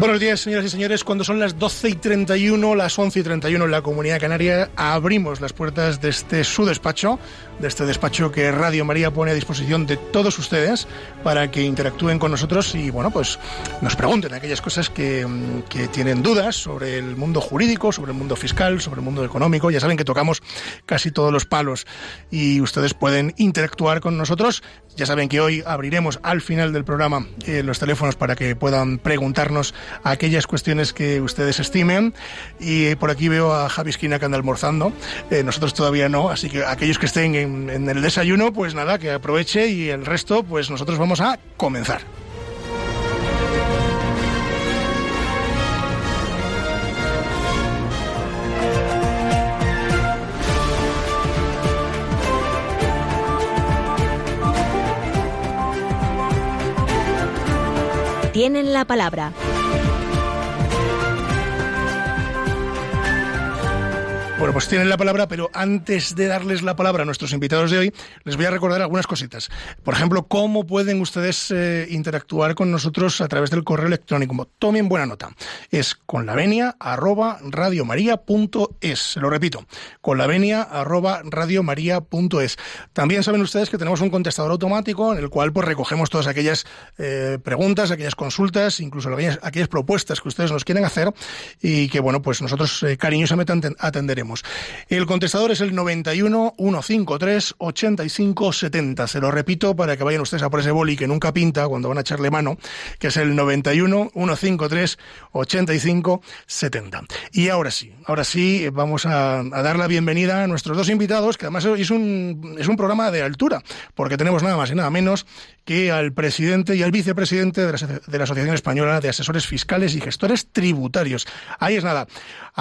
Buenos días, señoras y señores. Cuando son las 12 y 31, las 11 y 31 en la Comunidad Canaria, abrimos las puertas de este su despacho, de este despacho que Radio María pone a disposición de todos ustedes para que interactúen con nosotros y, bueno, pues nos pregunten aquellas cosas que, tienen dudas sobre el mundo jurídico, sobre el mundo fiscal, sobre el mundo económico. Ya saben que tocamos casi todos los palos y ustedes pueden interactuar con nosotros. Ya saben que hoy abriremos al final del programa eh, los teléfonos para que puedan preguntarnos aquellas cuestiones que ustedes estimen. Y por aquí veo a Javi Esquina que anda almorzando. Eh, nosotros todavía no, así que aquellos que estén en, en el desayuno, pues nada, que aproveche y el resto, pues nosotros vamos a comenzar. Tienen la palabra. Bueno, pues tienen la palabra, pero antes de darles la palabra a nuestros invitados de hoy, les voy a recordar algunas cositas. Por ejemplo, cómo pueden ustedes eh, interactuar con nosotros a través del correo electrónico. Tomen buena nota. Es con la arroba radiomaria.es. Se lo repito, con arroba radiomaria.es. También saben ustedes que tenemos un contestador automático en el cual pues recogemos todas aquellas eh, preguntas, aquellas consultas, incluso aquellas, aquellas, propuestas que ustedes nos quieren hacer y que, bueno, pues nosotros eh, cariñosamente atenderemos. El contestador es el 91 153 85 70. Se lo repito para que vayan ustedes a por ese boli que nunca pinta cuando van a echarle mano, que es el 91 153 85 70. Y ahora sí, ahora sí vamos a, dar la bienvenida a nuestros dos invitados, que además es un, es un programa de altura, porque tenemos nada más y nada menos que al presidente y al vicepresidente de la, de la, Asociación Española de Asesores Fiscales y Gestores Tributarios. Ahí es nada.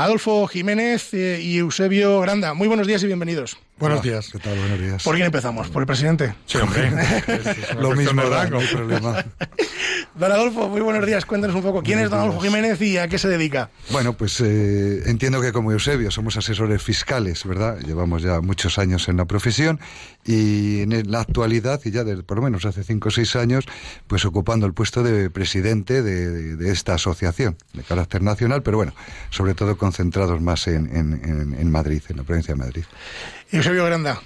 Adolfo Jiménez eh, y Eusebio Granda. Muy buenos días y bienvenidos. Buenos días. ¿Qué tal? Buenos días. ¿Por quién empezamos? ¿Por el presidente? Sí, hombre. Lo mismo da, no hay problema. Don Adolfo, muy buenos días. Cuéntanos un poco. ¿Quién es Don Adolfo Jiménez y a qué se dedica? Bueno, pues eh, entiendo que como Eusebio somos asesores fiscales, ¿verdad? Llevamos ya muchos años en la profesión y en la actualidad, y ya de, por lo menos hace cinco o seis años, pues ocupando el puesto de presidente de, de, de esta asociación de carácter nacional, pero bueno, sobre todo concentrados más en, en, en Madrid, en la provincia de Madrid. Eusebio Granda.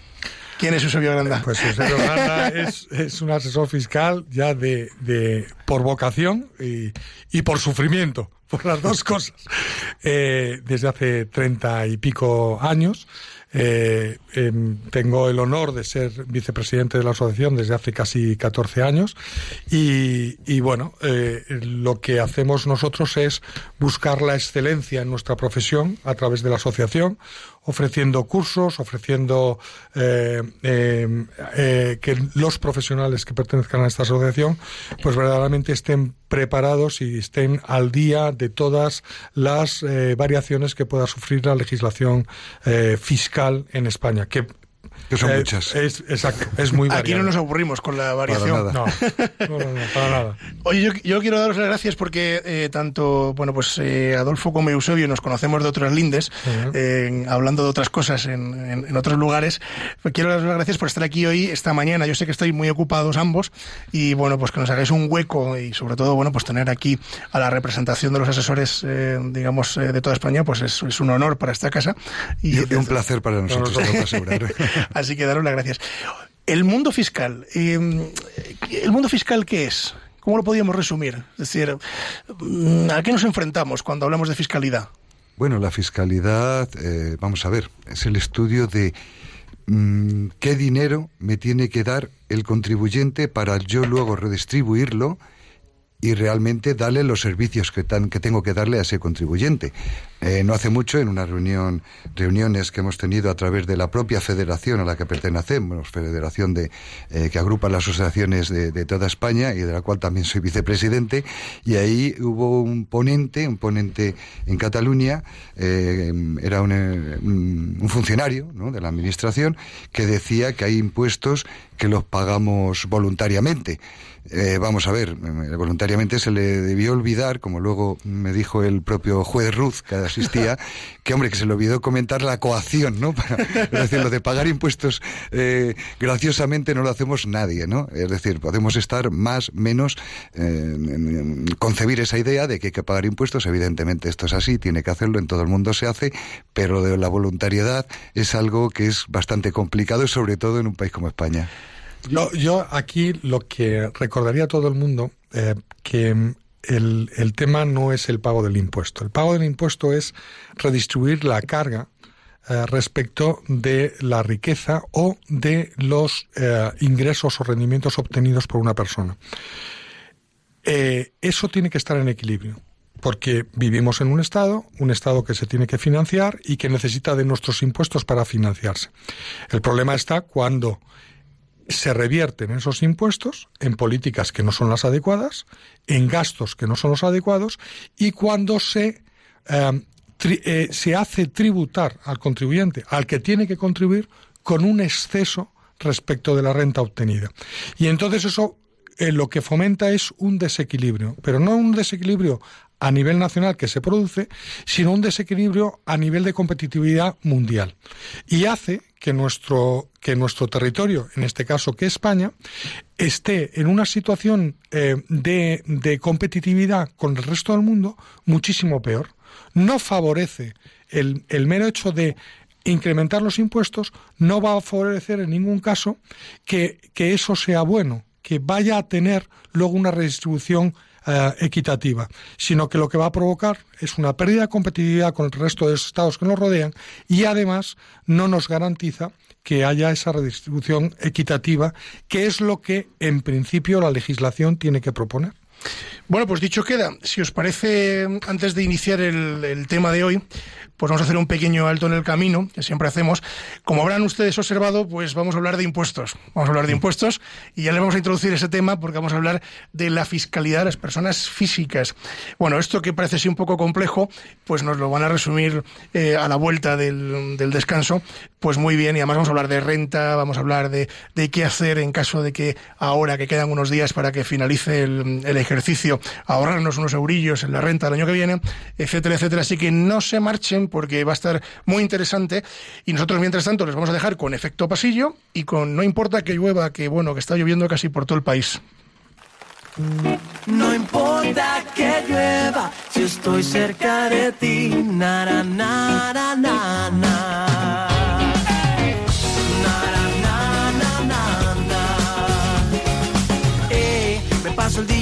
¿Quién es Eusebio Granda? Pues Eusebio Granda es, es, un asesor fiscal ya de, de por vocación y, y, por sufrimiento, por las dos cosas. Eh, desde hace treinta y pico años. Eh, eh, tengo el honor de ser vicepresidente de la asociación desde hace casi 14 años y, bueno, eh, lo que hacemos nosotros es buscar la excelencia en nuestra profesión a través de la asociación, ofreciendo cursos, ofreciendo eh, eh, que los profesionales que pertenezcan a esta asociación pues verdaderamente estén preparados y estén al día de todas las variaciones que pueda sufrir la legislación eh, en España, que que son eh, muchas. Es, exacto, es muy variado. Aquí no nos aburrimos con la variación. No, no, no, no, para nada. Oye, yo, yo, quiero daros las gracias porque eh, tanto, bueno, pues eh, Adolfo como Eusebio nos conocemos de otras lindes, uh -huh. hablando de otras cosas en, en, en, otros lugares. Quiero daros las gracias por estar aquí hoy, esta mañana. Yo sé que estáis muy ocupados ambos y, bueno, pues que nos hagáis un hueco y, sobre todo, bueno, pues tener aquí a la representación de los asesores, digamos, de toda España, pues es, es, un honor para esta casa. Y, y un placer para nosotros, asegurar. Así que daros las gracias. El mundo fiscal, eh, ¿el mundo fiscal qué es? ¿Cómo lo podríamos resumir? Es decir, ¿a qué nos enfrentamos cuando hablamos de fiscalidad? Bueno, la fiscalidad, eh, vamos a ver, es el estudio de mmm, qué dinero me tiene que dar el contribuyente para yo luego redistribuirlo y realmente darle los servicios que, tan, que tengo que darle a ese contribuyente. Eh, no hace mucho, en una reunión, reuniones que hemos tenido a través de la propia federación a la que pertenecemos, federación de, eh, que agrupa las asociaciones de, de, toda España y de la cual también soy vicepresidente, y ahí hubo un ponente, un ponente en Cataluña, eh, era un, un, un funcionario de la administración, que decía que hay impuestos que los pagamos voluntariamente. Vamos a ver, voluntariamente se le debió olvidar, como luego me dijo el propio juez Ruz, que asistía, que hombre, que se le olvidó comentar la coacción, ¿no? es decir, lo de pagar impuestos eh, graciosamente no lo hacemos nadie, ¿no? Es decir, podemos estar más, menos, eh, concebir esa idea de que hay que pagar impuestos, evidentemente esto es así, tiene que hacerlo, en todo el mundo se hace, pero de la voluntariedad es algo que es bastante complicado, sobre todo en un país como España. Yo, yo aquí lo que recordaría a todo el mundo, eh, que el, tema no es el pago del impuesto. El pago del impuesto es redistribuir la carga eh, respecto de la riqueza o de los eh, ingresos o rendimientos obtenidos por una persona. Eh, eso tiene que estar en equilibrio porque vivimos en un Estado, un Estado que se tiene que financiar y que necesita de nuestros impuestos para financiarse. El problema está cuando se revierten esos impuestos en políticas que no son las adecuadas, en gastos que no son los adecuados y cuando se, eh, eh, se hace tributar al contribuyente, al que tiene que contribuir, con un exceso respecto de la renta obtenida. Y entonces eso eh, lo que fomenta es un desequilibrio, pero no un desequilibrio a nivel nacional que se produce, sino un desequilibrio a nivel de competitividad mundial. Y hace que nuestro, que nuestro territorio, en este caso que España, esté en una situación eh, de, de competitividad con el resto del mundo muchísimo peor. No favorece el, el mero hecho de incrementar los impuestos, no va a favorecer en ningún caso que, que eso sea bueno, que vaya a tener luego una redistribución eh, equitativa, sino que lo que va a provocar es una pérdida de competitividad con el resto de los estados que nos rodean y además no nos garantiza que haya esa redistribución equitativa, que es lo que en principio la legislación tiene que proponer. Bueno, pues dicho queda, si os parece, antes de iniciar el, el tema de hoy, pues vamos a hacer un pequeño alto en el camino, que siempre hacemos. Como habrán ustedes observado, pues vamos a hablar de impuestos. Vamos a hablar de impuestos y ya le vamos a introducir ese tema porque vamos a hablar de la fiscalidad de las personas físicas. Bueno, esto que parece así un poco complejo, pues nos lo van a resumir eh, a la vuelta del, del, descanso, pues muy bien. Y además vamos a hablar de renta, vamos a hablar de, de, qué hacer en caso de que ahora que quedan unos días para que finalice el, el ejercicio, ahorrarnos unos eurillos en la renta del año que viene, etcétera, etcétera. Así que no se marchen porque va a estar muy interesante. Y nosotros, mientras tanto, les vamos a dejar con efecto pasillo y con no importa que llueva, que bueno, que está lloviendo casi por todo el país. No importa que llueva, si estoy cerca de ti, na, na, na.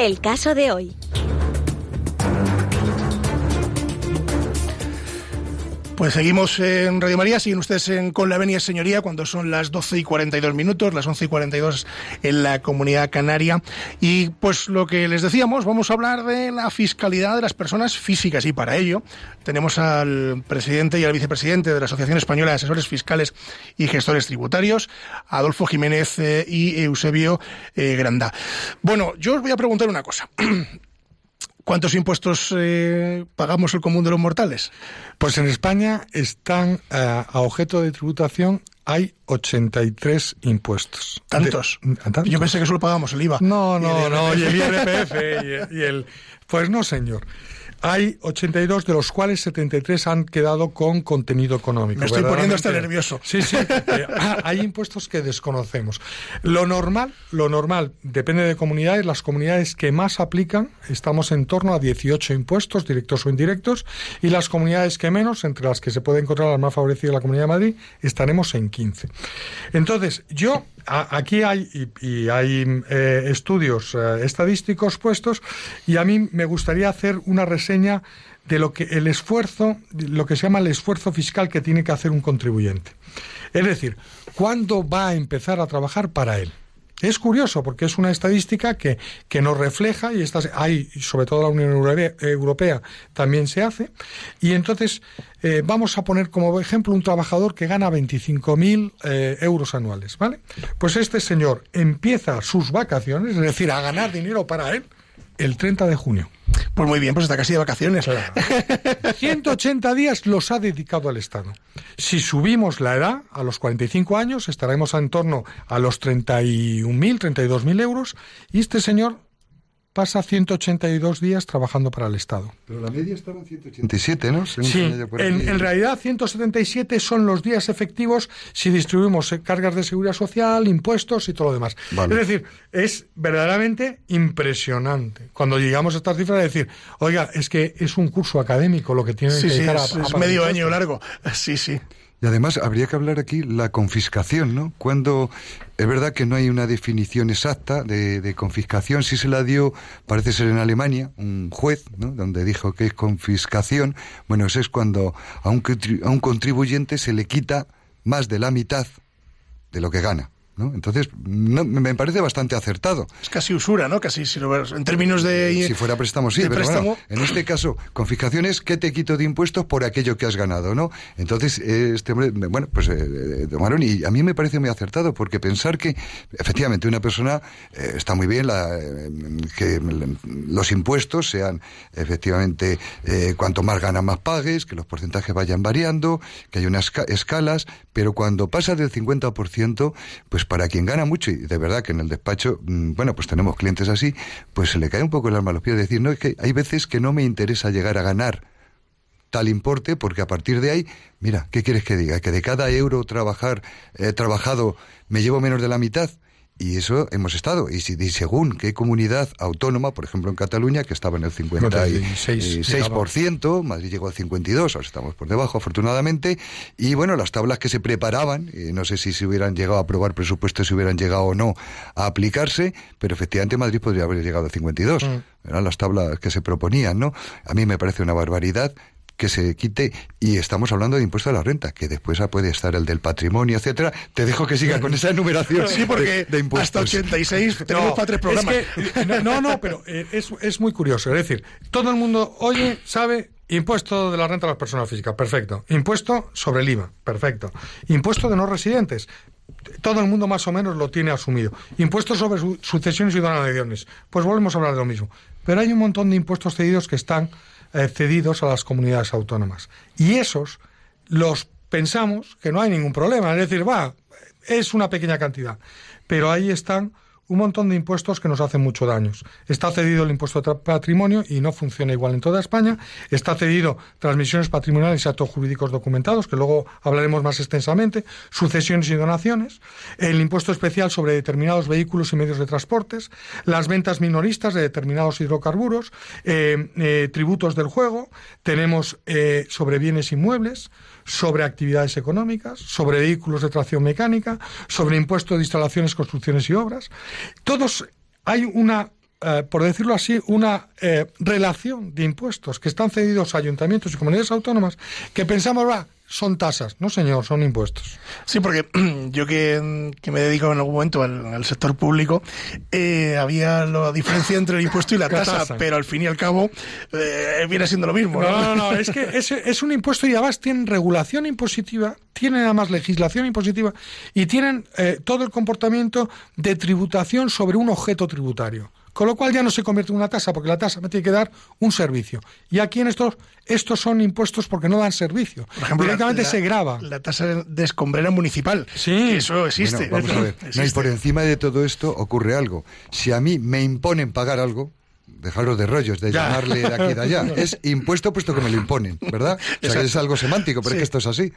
El caso de hoy. Pues seguimos en Radio María, siguen ustedes en Con la Venia Señoría cuando son las 12 y 42 minutos, las 11 y 42 en la comunidad canaria. Y pues lo que les decíamos, vamos a hablar de la fiscalidad de las personas físicas y para ello tenemos al presidente y al vicepresidente de la Asociación Española de Asesores Fiscales y Gestores Tributarios, Adolfo Jiménez eh, y Eusebio eh, Granda. Bueno, yo os voy a preguntar una cosa. ¿Cuántos impuestos eh, pagamos el común de los mortales? Pues en España están eh, a objeto de tributación hay 83 impuestos. ¿Tantos? De- ¿a tantos? Yo pensé que solo pagábamos el IVA. No, Y no, el no, y el IRPF. Y el... Pues no, señor. Hay 82, de los cuales 73 han quedado con contenido económico. Me estoy poniendo hasta nervioso. Sí, sí. porque hay impuestos que desconocemos. Lo normal, lo normal, depende de comunidades. Las comunidades que más aplican, estamos en torno a 18 impuestos, directos o indirectos, y las comunidades que menos, entre las que se puede encontrar las más favorecidas, la Comunidad de Madrid, estaremos en 15. Entonces, yo aquí hay y hay eh, estudios eh, estadísticos puestos y a mí me gustaría hacer una reseña de lo que el esfuerzo, lo que se llama el esfuerzo fiscal que tiene que hacer un contribuyente. Es decir, ¿cuándo va a empezar a trabajar para él? Es curioso porque es una estadística que, que nos refleja y estas, hay, sobre todo la Unión Europea, Europea también se hace. Y entonces eh, vamos a poner como ejemplo un trabajador que gana 25.000 eh, euros anuales, ¿vale? Pues este señor empieza sus vacaciones, es decir, a ganar dinero para él, el 30 de junio. Pues muy bien, pues está casi de vacaciones. 180 días los ha dedicado al Estado. Si subimos la edad a los 45 años, estaremos en torno a los 31.000, 32.000 euros, y este señor pasa 182 días trabajando para el Estado. Pero la media estaba en 187, ¿no? Según Sí, en, en realidad 177 son los días efectivos si distribuimos eh, cargas de seguridad social, impuestos y todo lo demás. Vale. Es decir, es verdaderamente impresionante cuando llegamos a estas cifras de decir, oiga, es que es un curso académico lo que tienen Sí, que sí, dedicar a- es, a es medio año largo. Sí, sí. Y además habría que hablar aquí la confiscación, ¿no? Cuando es verdad que no hay una definición exacta de, confiscación, sí se la dio, parece ser en Alemania, un juez, ¿no? Donde dijo que es confiscación. Bueno, es cuando a un, a un contribuyente se le quita más de la mitad de lo que gana. ¿No? Entonces, no, me parece bastante acertado. Es casi usura, ¿no? Casi, si lo ves, en términos de... Si fuera préstamo, sí, pero préstamo, bueno, en este caso, confiscación es que te quito de impuestos por aquello que has ganado, ¿no? Entonces, eh, este hombre, bueno, pues eh, tomaron y a mí me parece muy acertado, porque pensar que, efectivamente, una persona eh, está muy bien la, eh, que los impuestos sean, efectivamente, eh, cuanto más ganas, más pagues, que los porcentajes vayan variando, que haya unas esca- escalas, pero cuando pasa del 50%, pues para quien gana mucho, y de verdad que en el despacho, mm, bueno, pues tenemos clientes así, pues se le cae un poco el alma a los pies. Decir, no, es que hay veces que no me interesa llegar a ganar tal importe, porque a partir de ahí, mira, ¿qué quieres que diga? Que de cada euro trabajar, eh, trabajado me llevo menos de la mitad. Y eso hemos estado. Y si y según qué comunidad autónoma, por ejemplo en Cataluña, que estaba en el 56%, Madrid llegó al 52%, ahora estamos por debajo, afortunadamente. Y bueno, las tablas que se preparaban, y no sé si se hubieran llegado a aprobar presupuestos, si hubieran llegado o no a aplicarse, pero efectivamente Madrid podría haber llegado al 52%. Eran las tablas que se proponían, ¿no? A mí me parece una barbaridad que se quite y estamos hablando de impuesto a la renta, que después puede estar el del patrimonio, etcétera. Te dejo que siga con esa enumeración Sí, porque de, de impuestos. hasta 86 tenemos para tres programas. es que- no, no, no, pero eh, es, es muy curioso. Es decir, todo el mundo oye, sabe, impuesto de la renta a las personas físicas, perfecto. Impuesto sobre el IVA, perfecto. Impuesto de no residentes. Todo el mundo más o menos lo tiene asumido. Impuestos sobre su- sucesiones y donaciones. Pues volvemos a hablar de lo mismo. Pero hay un montón de impuestos cedidos que están eh, cedidos a las comunidades autónomas. Y esos los pensamos que no hay ningún problema. Es decir, va, es una pequeña cantidad. Pero ahí están un montón de impuestos que nos hacen mucho daño. Está cedido el impuesto de patrimonio y no funciona igual en toda España. Está cedido transmisiones patrimoniales y actos jurídicos documentados, que luego hablaremos más extensamente, sucesiones y donaciones, el impuesto especial sobre determinados vehículos y medios de transportes, las ventas minoristas de determinados hidrocarburos, eh, eh, tributos del juego, tenemos eh, sobre bienes inmuebles, sobre actividades económicas, sobre vehículos de tracción mecánica, sobre impuesto de instalaciones, construcciones y obras. Todos hay una eh, por decirlo así, una eh, relación de impuestos que están cedidos a ayuntamientos y comunidades autónomas que pensamos, va, son tasas. No, señor, son impuestos. Sí, porque yo que, que me dedico en algún momento al, al sector público, eh, había la diferencia entre el impuesto y la, tasa. pero al fin y al cabo eh, viene siendo lo mismo. No, no, no, es que es, es un impuesto y además tienen regulación impositiva, tienen además legislación impositiva y tienen eh, todo el comportamiento de tributación sobre un objeto tributario. Con lo cual ya no se convierte en una tasa, porque la tasa me tiene que dar un servicio. Y aquí en estos, estos son impuestos porque no dan servicio. Por ejemplo, Directamente la, se graba. La tasa de escombrera municipal. Sí. Que Eso existe. Bueno, vamos a ver. No, y por encima de todo esto ocurre algo. Si a mí me imponen pagar algo, dejaros de rollos, de Ya. llamarle de aquí y de allá. Es impuesto puesto que me lo imponen, ¿verdad? O sea, que es algo semántico, pero Sí. es que esto es así.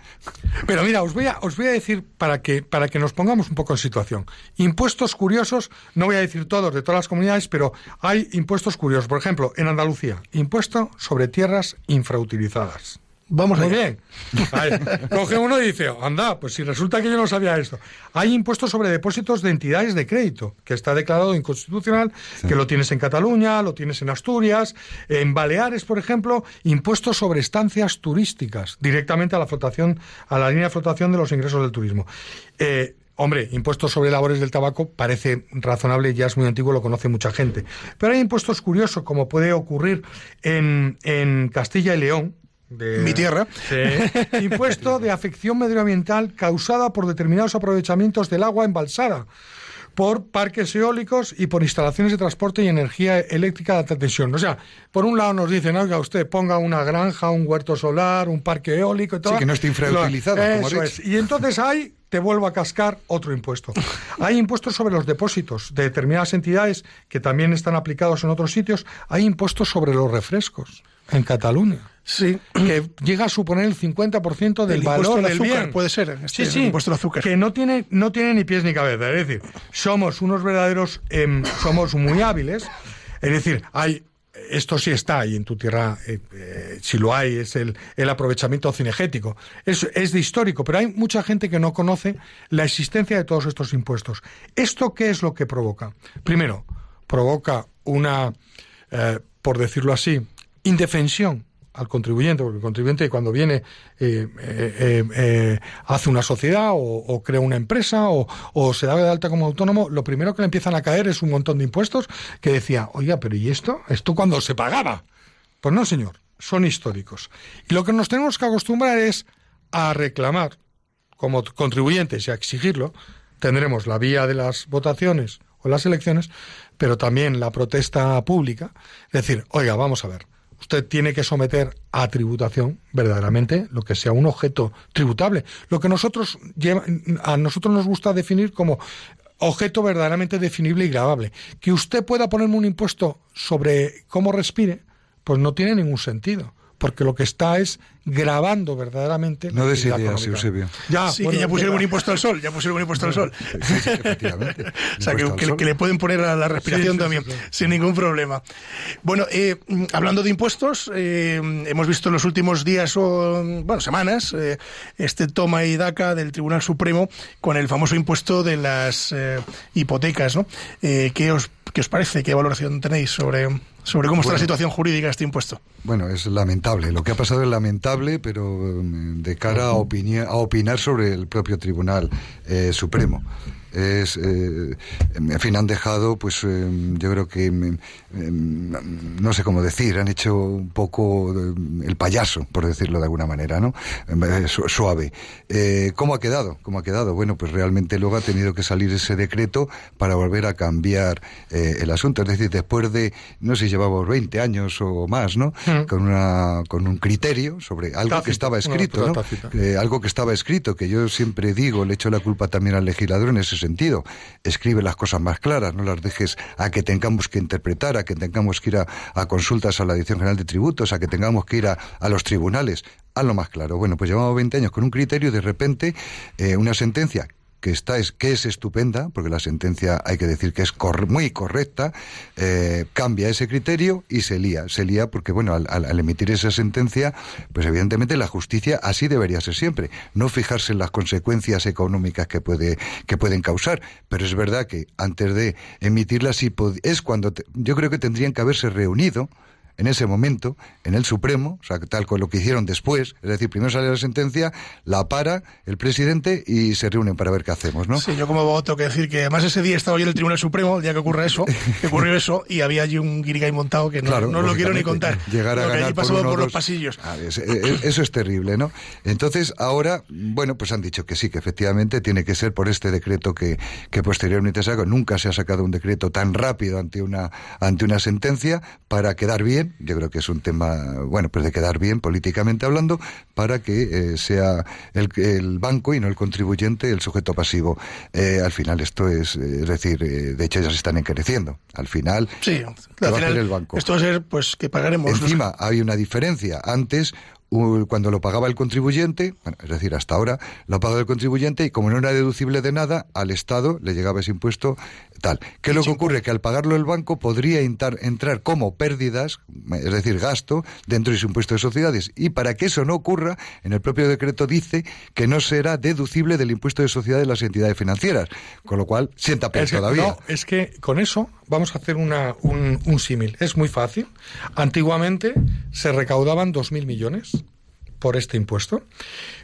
Pero mira, os voy a, os voy a decir para que, para que nos pongamos un poco en situación. Impuestos curiosos, no voy a decir todos de todas las comunidades, pero hay impuestos curiosos. Por ejemplo, en Andalucía, impuesto sobre tierras infrautilizadas. Vamos Muy allá. bien. Coge uno y dice, anda, pues si resulta que yo no sabía esto. Hay impuestos sobre depósitos de entidades de crédito, que está declarado inconstitucional, que lo tienes en Cataluña, lo tienes en Asturias, en Baleares, por ejemplo, impuestos sobre estancias turísticas, directamente a la flotación, a la línea de flotación de los ingresos del turismo. Eh, Hombre, impuestos sobre labores del tabaco parece razonable, ya es muy antiguo, lo conoce mucha gente. Pero hay impuestos curiosos, como puede ocurrir en, en Castilla y León, de- Mi tierra. Sí. Impuesto de afección medioambiental causada por determinados aprovechamientos del agua embalsada, por parques eólicos y por instalaciones de transporte y energía eléctrica de alta tensión. O sea, por un lado nos dicen, oiga, usted ponga una granja, un huerto solar, un parque eólico y todo. Sí, que no esté infrautilizado, como Eso es. Y entonces ahí te vuelvo a cascar otro impuesto. Hay impuestos sobre los depósitos de determinadas entidades que también están aplicados en otros sitios. Hay impuestos sobre los refrescos en Cataluña Sí. que llega a suponer el 50% del El valor al del azúcar, bien. puede ser, este, sí, el sí, impuesto al azúcar. que no tiene, no tiene ni pies ni cabeza. Es decir, somos unos verdaderos, em, somos muy hábiles. Es decir, hay, esto sí está ahí en tu tierra, eh, eh, si lo hay, es el, el aprovechamiento cinegético. Es, es de histórico, pero hay mucha gente que no conoce la existencia de todos estos impuestos. ¿Esto qué es lo que provoca? Primero, provoca una, eh, por decirlo así, indefensión al contribuyente, porque el contribuyente cuando viene eh, eh, eh, hace una sociedad o, crea una empresa o, se da de alta como autónomo, lo primero que le empiezan a caer es un montón de impuestos que decía, oiga, pero ¿y esto? ¿Esto cuando se pagaba? Pues no, señor, son históricos. Y lo que nos tenemos que acostumbrar es a reclamar como contribuyentes y a exigirlo. Tendremos la vía de las votaciones o las elecciones, pero también la protesta pública. Decir, oiga, vamos a ver, usted tiene que someter a tributación verdaderamente lo que sea un objeto tributable. Lo que nosotros lleva- a nosotros nos gusta definir como objeto verdaderamente definible y grabable. Que usted pueda ponerme un impuesto sobre cómo respire, pues no tiene ningún sentido. Porque lo que está es grabando verdaderamente. No ideas, económica. Eusebio. Ya, sí, bueno, que ya pusieron ya- un impuesto al sol, ya pusieron un impuesto al sol. Sí, sí, efectivamente. O sea, que, que- le pueden poner a la respiración Sí, sí, también, sí, sí. sin ningún problema. Bueno, eh, hablando de impuestos, eh, hemos visto en los últimos días o, bueno, semanas, eh, este toma y daca del Tribunal Supremo con el famoso impuesto de las eh, hipotecas, ¿no? Eh, ¿qué, os, ¿Qué os parece? ¿Qué valoración tenéis sobre, sobre cómo está la situación jurídica de este impuesto? Bueno, es lamentable. Lo que ha pasado es lamentable, pero mm, de cara a, opini- a opinar sobre el propio Tribunal eh, Supremo. Es, eh, en fin, han dejado, pues eh, yo creo que, mm, mm, no sé cómo decir, han hecho un poco eh, el payaso, por decirlo de alguna manera, ¿no? Eh, su- suave. Eh, ¿Cómo ha quedado? ¿Cómo ha quedado? Bueno, pues realmente luego ha tenido que salir ese decreto para volver a cambiar eh, el asunto. Es decir, después de, no sé si llevamos 20 años o más, ¿no? Mm. Con, una, con un criterio sobre algo que estaba escrito. Eh, algo que estaba escrito, que yo siempre digo, le echo la culpa también al legislador en ese sentido. Escribe las cosas más claras, no las dejes a que tengamos que interpretar, a que tengamos que ir a, consultas a la Dirección General de Tributos, a que tengamos que ir a, a los tribunales. Hazlo más claro. Bueno, pues llevamos 20 años con un criterio y de repente eh, una sentencia que está es que es estupenda, porque la sentencia hay que decir que es muy correcta, eh, cambia ese criterio y se lía. Se lía porque, bueno, al, al, emitir esa sentencia, pues evidentemente la justicia así debería ser siempre. No fijarse en las consecuencias económicas que, puede, que pueden causar. Pero es verdad que antes de emitirla, sí es cuando yo creo que tendrían que haberse reunido en ese momento en el Supremo, o sea, tal con lo que hicieron después, es decir, primero sale la sentencia, la para el presidente y se reúnen para ver qué hacemos, ¿no? Sí, yo como abogado tengo que decir que además ese día estaba yo en el Tribunal Supremo, el día que ocurre eso, que ocurrió eso, y había allí un guirigay montado que no, no lo quiero ni contar. Llegar a ganar por, por los pasillos. Ah, e, e, eso es terrible, ¿no? Entonces, ahora, bueno, pues han dicho que sí, que efectivamente tiene que ser por este decreto que, que posteriormente se sacó. Nunca se ha sacado un decreto tan rápido ante una, ante una sentencia para quedar bien. Yo creo que es un tema, bueno, pues de quedar bien políticamente hablando, para que eh, sea el, el, banco y no el contribuyente el sujeto pasivo. Eh, al final esto es, eh, es decir, de hecho ya se están encareciendo. Al final, sí, al final el banco? Esto va a ser, pues, que pagaremos. Encima, hay una diferencia. Antes cuando lo pagaba el contribuyente, bueno, es decir, hasta ahora lo pagaba el contribuyente y como no era deducible de nada, al Estado le llegaba ese impuesto tal. ¿Qué es lo que ocurre? Que al pagarlo el banco podría entrar como pérdidas, es decir, gasto, dentro de su impuesto de sociedades. Y para que eso no ocurra, en el propio decreto dice que no será deducible del impuesto de sociedades de las entidades financieras. Con lo cual, sienta peor todavía. No, es que con eso vamos a hacer una, un, un símil. Es muy fácil. Antiguamente se recaudaban 2.000 millones por este impuesto.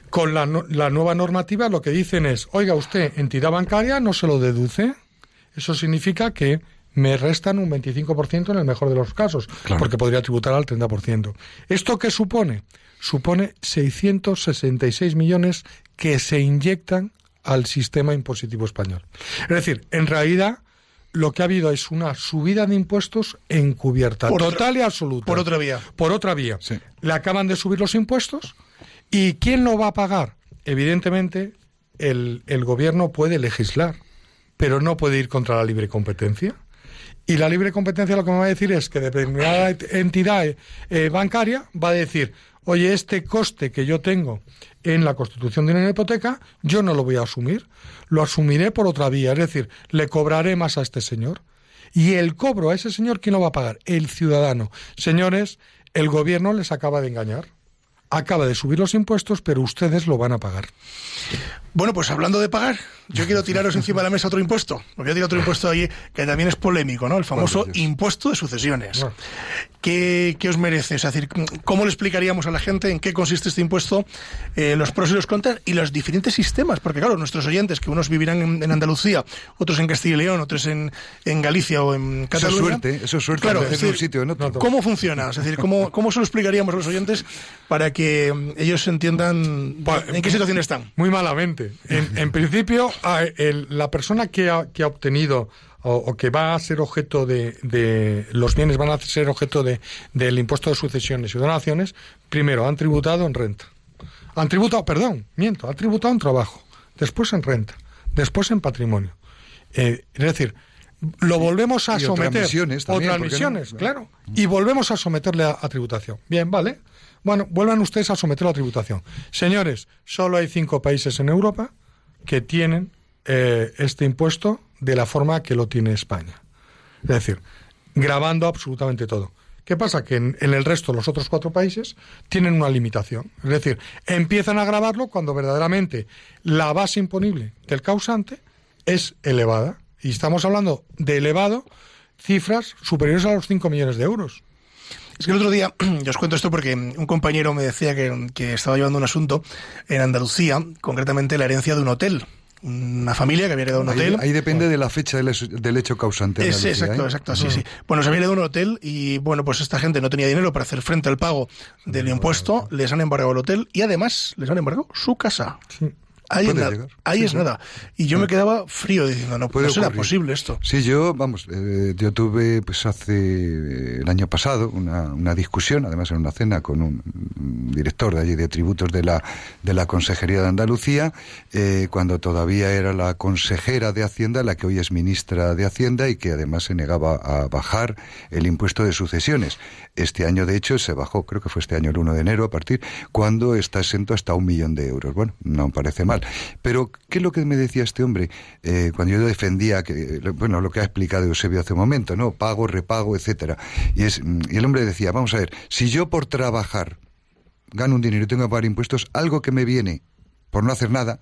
Con la, la, nueva normativa lo que dicen es, oiga usted, entidad bancaria no se lo deduce. Eso significa que me restan un 25% en el mejor de los casos, porque podría tributar al 30%. ¿Esto qué supone? Supone 666 millones que se inyectan al sistema impositivo español. Es decir, en realidad lo que ha habido es una subida de impuestos encubierta, total y absoluta. Por otra vía. Por otra vía. Le acaban de subir los impuestos y ¿quién lo va a pagar? Evidentemente, el, el gobierno puede legislar, pero no puede ir contra la libre competencia. Y la libre competencia lo que me va a decir es que determinada entidad eh, bancaria va a decir, oye, este coste que yo tengo en la constitución de una hipoteca, yo no lo voy a asumir, lo asumiré por otra vía, es decir, le cobraré más a este señor. Y el cobro a ese señor, ¿quién lo va a pagar? El ciudadano. Señores, el gobierno les acaba de engañar. Acaba de subir los impuestos, pero ustedes lo van a pagar. Bueno, pues hablando de pagar, yo quiero tiraros encima de la mesa otro impuesto. Porque yo tiro otro impuesto ahí que también es polémico, ¿no? El famoso impuesto de sucesiones. ¿Qué, ¿Qué, os merece? Es decir, ¿cómo le explicaríamos a la gente en qué consiste este impuesto, eh, los pros y los contras y los diferentes sistemas? Porque, claro, nuestros oyentes, que unos vivirán en, Andalucía, otros en Castilla y León, otros en, en Galicia o en Cataluña. Eso es suerte, eso es suerte. Claro, es decir, un sitio otro. ¿Cómo funciona? Es decir, ¿cómo, ¿cómo se lo explicaríamos a los oyentes para que ellos entiendan en qué situación están? Muy malamente. En, principio, la persona que ha, obtenido o, que va a ser objeto de, los bienes van a ser objeto de, del impuesto de sucesiones y donaciones, primero han tributado en renta. Han tributado, perdón, miento, han tributado en trabajo, después en renta, después en patrimonio. Eh, es decir, lo volvemos a someter. Otras misiones, claro. Y volvemos a someterle a, a, tributación. Bien, vale. Bueno, vuelvan ustedes a someterlo a tributación. Señores, solo hay cinco países en Europa que tienen eh, este impuesto de la forma que lo tiene España. Es decir, grabando absolutamente todo. ¿Qué pasa? Que en, el resto, los otros cuatro países, tienen una limitación. Es decir, empiezan a grabarlo cuando verdaderamente la base imponible del causante es elevada. Y estamos hablando de elevado cifras superiores a los 5 millones de euros. Es que el otro día, yo os cuento esto porque un compañero me decía que, estaba llevando un asunto en Andalucía, concretamente la herencia de un hotel una familia que había heredado un hotel. Ahí, depende de la fecha del, hecho causante. Sí, exacto, ¿eh? exacto, sí, sí. Bueno, se había heredado un hotel y, bueno, pues esta gente no tenía dinero para hacer frente al pago del impuesto, les han embargado el hotel y además les han embargado su casa. Sí. Ahí, es nada, ahí es nada. Y yo me quedaba frío diciendo, no, puede ser posible esto. Sí, yo, vamos, eh, yo tuve pues hace eh, el año pasado una, una, discusión, además en una cena con un, director de allí de tributos de la, de la Consejería de Andalucía, eh, cuando todavía era la consejera de Hacienda, la que hoy es ministra de Hacienda y que además se negaba a bajar el impuesto de sucesiones. Este año, de hecho, se bajó, creo que fue este año el 1 de enero, a partir, cuando está exento hasta un millón de euros. Bueno, no parece mal Pero, ¿qué es lo que me decía este hombre? Eh, cuando yo defendía, que bueno, lo que ha explicado Eusebio hace un momento, ¿no? Pago, repago, etcétera. Y, y el hombre decía, vamos a ver, si yo por trabajar gano un dinero y tengo que pagar impuestos, algo que me viene por no hacer nada,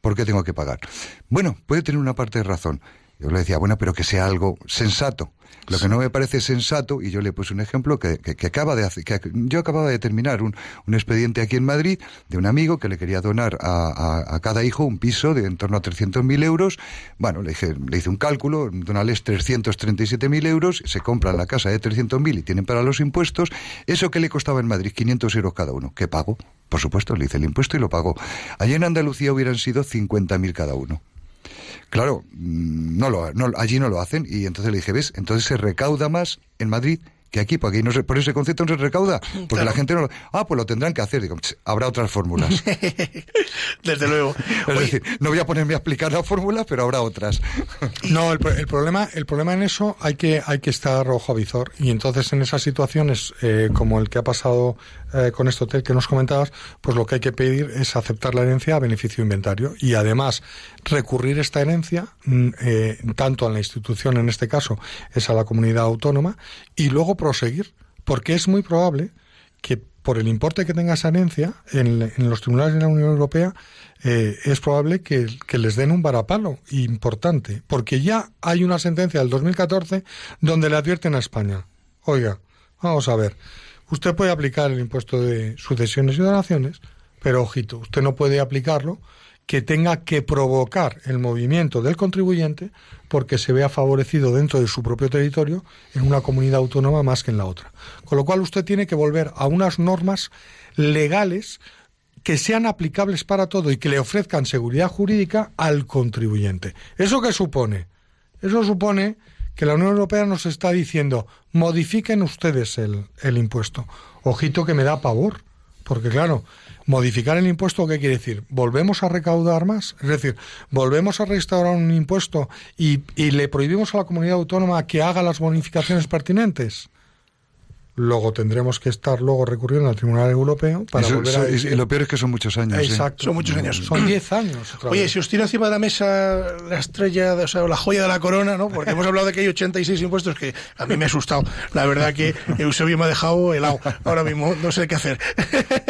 ¿por qué tengo que pagar? Bueno, puede tener una parte de razón. Yo le decía, bueno, pero que sea algo sensato. Lo que no me parece sensato, y yo le puse un ejemplo que, que, acaba de hacer, que yo acababa de terminar un, un, expediente aquí en Madrid de un amigo que le quería donar a, a, cada hijo un piso de en torno a 300.000 euros. Bueno, le, dije, le hice un cálculo, donales 337.000 euros, se compran la casa de 300.000 y tienen para los impuestos. ¿Eso que le costaba en Madrid? 500 euros cada uno. ¿Qué pago? Por supuesto, le hice el impuesto y lo pagó. Allí en Andalucía hubieran sido 50.000 cada uno. Claro, mm, no lo, no, allí no lo hacen y entonces le dije, ¿ves? Entonces se recauda más en Madrid que aquí, porque aquí no se, por ese concepto no se recauda, porque Claro. la gente no lo... Ah, pues lo tendrán que hacer. Digo, "Ch, habrá otras fórmulas. Desde luego. Es Oye, decir, no voy a ponerme a explicar la fórmula, pero habrá otras. No, el, el problema, el problema en eso hay que, hay que estar ojo a visor. Y entonces en esas situaciones, eh, como el que ha pasado eh, con este hotel que nos comentabas, pues lo que hay que pedir es aceptar la herencia a beneficio inventario. Y además, recurrir esta herencia, mm, eh, tanto a la institución, en este caso, es a la comunidad autónoma, y luego proseguir. Porque es muy probable que por el importe que tenga esa herencia en, en los tribunales de la Unión Europea eh, es probable que, que les den un varapalo importante, porque ya hay una sentencia del 2014 donde le advierten a España, oiga, vamos a ver, usted puede aplicar el impuesto de sucesiones y donaciones, pero ojito, usted no puede aplicarlo que tenga que provocar el movimiento del contribuyente porque se vea favorecido dentro de su propio territorio en una comunidad autónoma más que en la otra. Con lo cual usted tiene que volver a unas normas legales que sean aplicables para todo y que le ofrezcan seguridad jurídica al contribuyente. ¿Eso qué supone? Eso supone que la Unión Europea nos está diciendo modifiquen ustedes el, el impuesto. Ojito que me da pavor, porque claro, modificar el impuesto, ¿qué quiere decir? ¿Volvemos a recaudar más? Es decir, ¿volvemos a restaurar un impuesto y, y le prohibimos a la comunidad autónoma que haga las bonificaciones pertinentes? Luego tendremos que estar luego recurriendo al Tribunal Europeo para Eso- volver a y lo peor es que son muchos años. ¿eh? Exacto. Son muchos años. Son 10 años. Oye, si os tiro encima de la mesa la estrella, de- o sea, la joya de la corona, ¿no? Porque hemos hablado de que hay 86 impuestos que a mí me ha asustado. La verdad que Eusebio me ha dejado helado. Ahora mismo no sé qué hacer.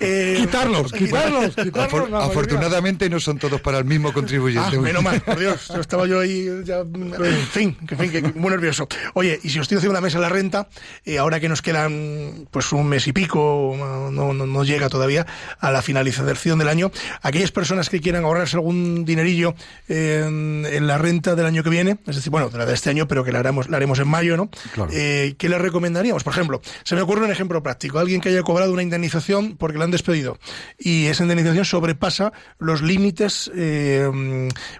Eh, Quitarlos, quitarlos. Afor- afortunadamente no son todos para el mismo Ah, contribuyente. menos mal, por Dios. Yo estaba yo ahí, ya, en fin, que, en fin, que muy nervioso. Oye, y si os tiro encima de la mesa la renta, eh, ahora que nos quedan pues un mes y pico, no, no, no llega todavía a la finalización del año, aquellas personas que quieran ahorrarse algún dinerillo en, en la renta del año que viene, es decir, bueno, de la de este año, pero que la haremos, la haremos en mayo, ¿no? Claro. Eh, ¿Qué les recomendaríamos? Por ejemplo, se me ocurre un ejemplo práctico. Alguien que haya cobrado una indemnización porque le han despedido y esa indemnización sobrepasa los límites, eh,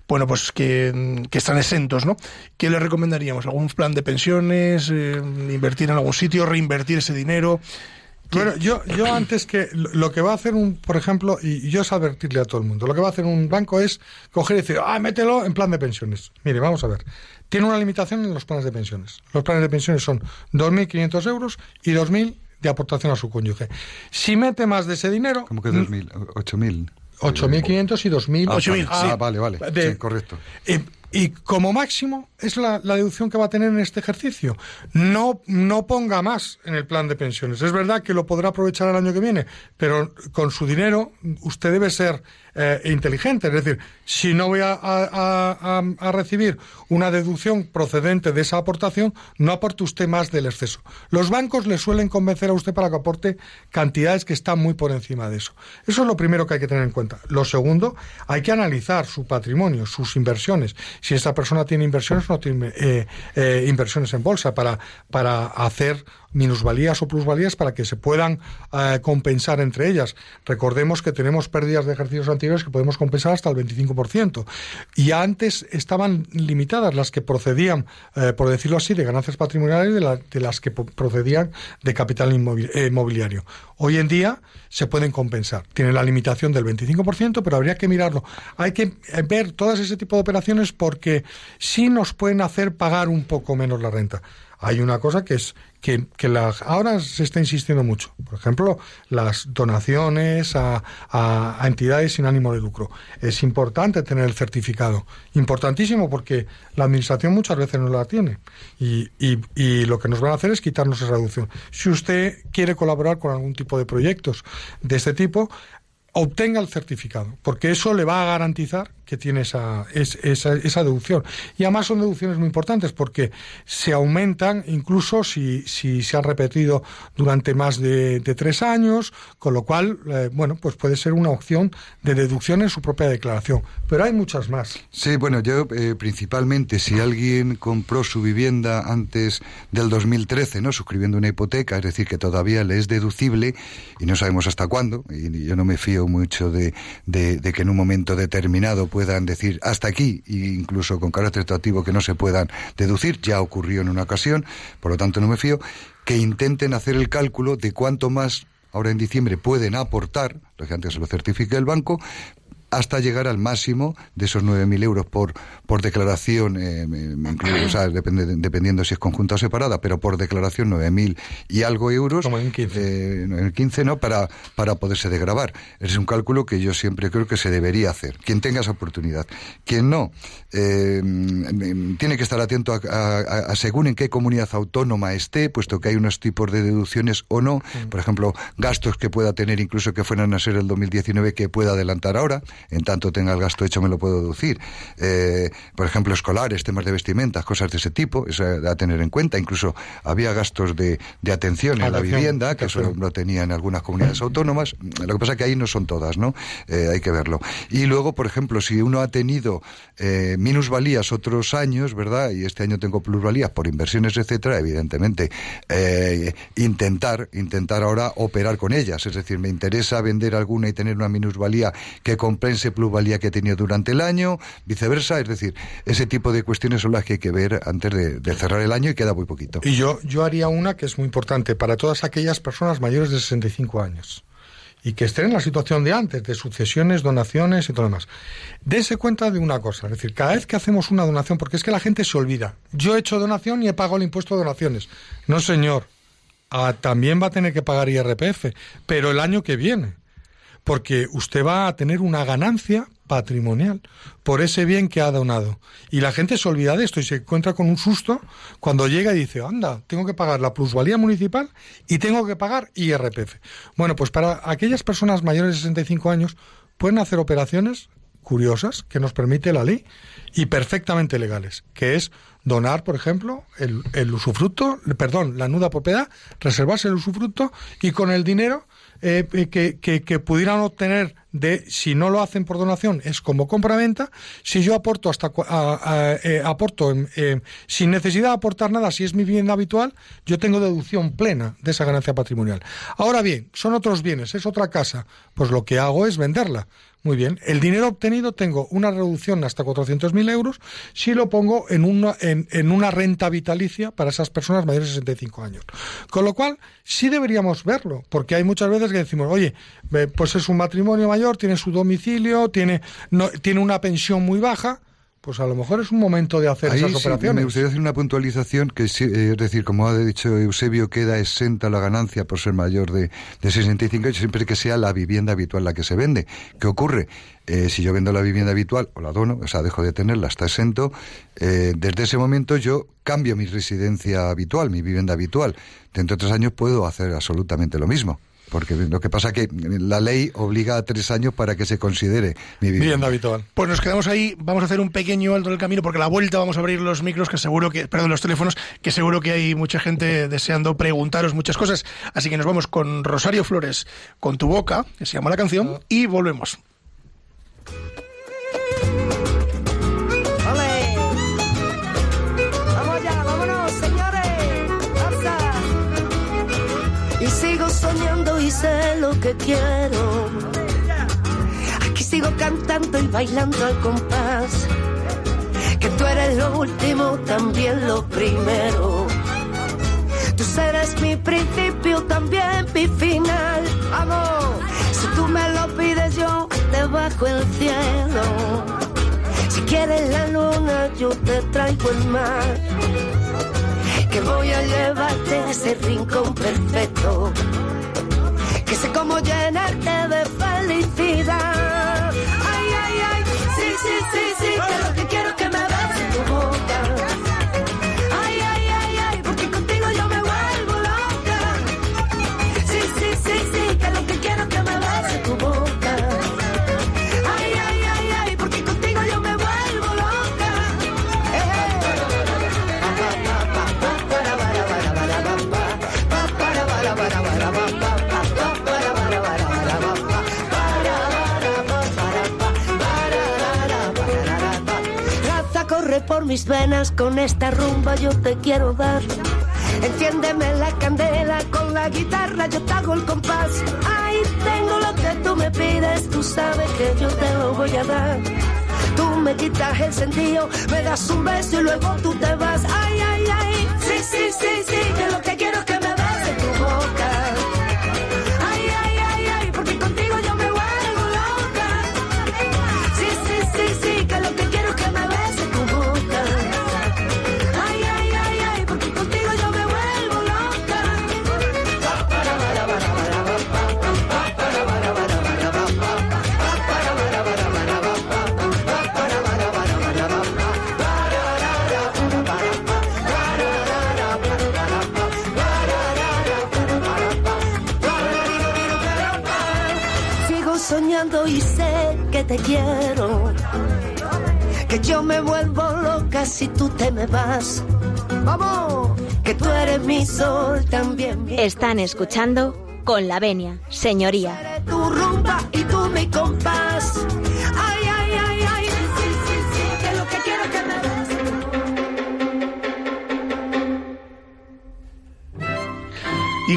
bueno, pues que, que están exentos, ¿no? ¿Qué le recomendaríamos? ¿Algún plan de pensiones? eh, ¿Invertir en algún sitio? ¿Reinvertir ese dinero? Bueno, yo, yo antes que lo que va a hacer un, por ejemplo, y yo es advertirle a todo el mundo, lo que va a hacer un banco es coger y decir, ah, mételo en plan de pensiones. Mire, vamos a ver. Tiene una limitación en los planes de pensiones. Los planes de pensiones son 2.500 euros y 2.000 de aportación a su cónyuge. Si mete más de ese dinero, Como que 2.000, 8.000. 8.500 y 2.000. Ah, 8.000, ah, sí. vale, vale. De- Sí, correcto. Eh, y como máximo es la, la deducción que va a tener en este ejercicio. No, no ponga más en el plan de pensiones. Es verdad que lo podrá aprovechar el año que viene, pero con su dinero usted debe ser eh, inteligente. Es decir, si no voy a, recibir una deducción procedente de esa aportación, no aporte usted más del exceso. Los bancos le suelen convencer a usted para que aporte cantidades que están muy por encima de eso. Eso es lo primero que hay que tener en cuenta. Lo segundo, hay que analizar su patrimonio, sus inversiones. Si esta persona tiene inversiones, no tiene eh, eh, inversiones en bolsa para, para hacer minusvalías o plusvalías para que se puedan compensar entre ellas. Recordemos que tenemos pérdidas de ejercicios que podemos compensar hasta el 25%. Y antes estaban limitadas las que procedían, eh, por decirlo así, de ganancias patrimoniales de, la- de las que procedían de capital eh, inmobiliario. Hoy en día se pueden compensar. Tiene la limitación del 25%, pero habría que mirarlo. Hay que eh, ver todas ese tipo de operaciones porque sí nos pueden hacer pagar un poco menos la renta. Hay una cosa que es que, que la- ahora se está insistiendo mucho. Por ejemplo, las donaciones a, a- entidades sin ánimo de lucro. Es importante tener el certificado. Importantísimo porque la administración muchas veces no la tiene. Y lo que nos van a hacer es quitarnos esa reducción. Si usted quiere colaborar con algún tipo de proyectos de este tipo, obtenga el certificado, porque eso le va a garantizar que tiene esa, es- esa, esa deducción. Y además son deducciones muy importantes porque se aumentan incluso si, si se han repetido durante más de, de tres años, con lo cual, eh, bueno, pues puede ser una opción de deducción en su propia declaración. Pero hay muchas más. Sí, bueno, yo eh, principalmente si alguien compró su vivienda antes del 2013, ¿no? Suscribiendo una hipoteca, es decir, que todavía le es deducible y no sabemos hasta cuándo, y yo no me fío mucho de, de- de que en un momento determinado puedan decir hasta aquí, e incluso con carácter retroactivo que no se puedan deducir, ya ocurrió en una ocasión, por lo tanto no me fío, que intenten hacer el cálculo de cuánto más ahora en diciembre pueden aportar, lógicamente se lo certifique el banco, hasta llegar al máximo de esos 9.000 euros por, por declaración, eh, o sea, depende- dependiendo si es conjunta o separada, pero por declaración 9.000 y algo euros. Como en 15. eh, en el 15, ¿no? Para, para poderse degravar. Es un cálculo que yo siempre creo que se debería hacer. Quien tenga esa oportunidad. Quien no, eh, mm, tiene que estar atento a, a- a- a según en qué comunidad autónoma esté, puesto que hay unos tipos de deducciones o no. Por ejemplo, gastos que pueda tener, incluso que fueran a ser el 2019, que pueda adelantar ahora. En tanto tenga el gasto hecho, me lo puedo deducir. Eh, por ejemplo, escolares, temas de vestimentas, cosas de ese tipo, eso a tener en cuenta. Incluso había gastos de, de atención en la vivienda, que eso lo tenía en algunas comunidades autónomas. Lo que pasa es que ahí no son todas, ¿no? Eh, hay que verlo. Y luego, por ejemplo, si uno ha tenido eh, minusvalías otros años, ¿verdad? Y este año tengo plusvalías por inversiones, etcétera, evidentemente, intentar, intentar ahora operar con ellas. Es decir, me interesa vender alguna y tener una minusvalía que compense plusvalía que he tenido durante el año, viceversa. Es decir, ese tipo de cuestiones son las que hay que ver antes de, de cerrar el año y queda muy poquito. Y yo, yo haría una que es muy importante para todas aquellas personas mayores de 65 años y que estén en la situación de antes, de sucesiones, donaciones y todo lo demás. Dese cuenta de una cosa, es decir, cada vez que hacemos una donación, porque es que la gente se olvida, yo he hecho donación y he pagado el impuesto de donaciones. No, señor, Ah, también va a tener que pagar IRPF, pero el año que viene, porque usted va a tener una ganancia patrimonial por ese bien que ha donado. Y la gente se olvida de esto y se encuentra con un susto cuando llega y dice, anda, tengo que pagar la plusvalía municipal y tengo que pagar IRPF. Bueno, pues para aquellas personas mayores de 65 años pueden hacer operaciones curiosas que nos permite la ley y perfectamente legales, que es donar, por ejemplo, el, el usufructo, perdón, la nuda propiedad, reservarse el usufructo y con el dinero eh, eh, que, que- pudieran obtener de, si no lo hacen por donación, es como compra-venta. Si yo aporto hasta a- a- eh, aporto eh, sin necesidad de aportar nada, si es mi vivienda habitual, yo tengo deducción plena de esa ganancia patrimonial. Ahora bien, son otros bienes, es otra casa, pues lo que hago es venderla. Muy bien, el dinero obtenido tengo una reducción hasta 400.000 euros si lo pongo en una, en, una renta vitalicia para esas personas mayores de 65 años. Con lo cual, sí deberíamos verlo, porque hay muchas veces que decimos, oye, eh, pues es un matrimonio mayor, tiene su domicilio, tiene, no, tiene una pensión muy baja, pues a lo mejor es un momento de hacer Ahí esas sí, operaciones. me gustaría hacer una puntualización que, eh, es decir, como ha dicho Eusebio, queda exenta la ganancia por ser mayor de, de 65 años, siempre que sea la vivienda habitual la que se vende. ¿Qué ocurre? Eh, si yo vendo la vivienda habitual o la dono, o sea, dejo de tenerla, está exento, eh, desde ese momento yo cambio mi residencia habitual, mi vivienda habitual. Dentro de tres años puedo hacer absolutamente lo mismo. Porque lo que pasa que la ley obliga a tres años para que se considere mi vivienda. Vivienda habitual. Pues nos quedamos ahí, vamos a hacer un pequeño alto en el camino porque a la vuelta vamos a abrir los micros que seguro que, perdón, los teléfonos, que seguro que hay mucha gente deseando preguntaros muchas cosas. Así que nos vamos con Rosario Flores, con tu boca, que se llama la canción, y volvemos. Soñando y sé lo que quiero. Aquí sigo cantando y bailando al compás. Que tú eres lo último, también lo primero. Tú serás mi principio, también mi final. Vamos, si tú me lo pides, yo te bajo el cielo. Si quieres la luna, yo te traigo el mar. que voy a llevarte a ese rincón perfecto. Que sé cómo llenarte de felicidad. Ay, ay, ay, sí, sí, sí, sí, mis venas, con esta rumba yo te quiero dar. Enciéndeme la candela con la guitarra, yo te hago el compás. Ay, tengo lo que tú me pides, tú sabes que yo te lo voy a dar. Tú me quitas el sentido, me das un beso y luego tú te vas. Ay, ay, ay, sí, sí, sí, sí, que lo que quiero es te quiero. Que yo me vuelvo loca si tú te me vas. Vamos, que tú eres mi sol también. Están escuchando con la venia, señoría.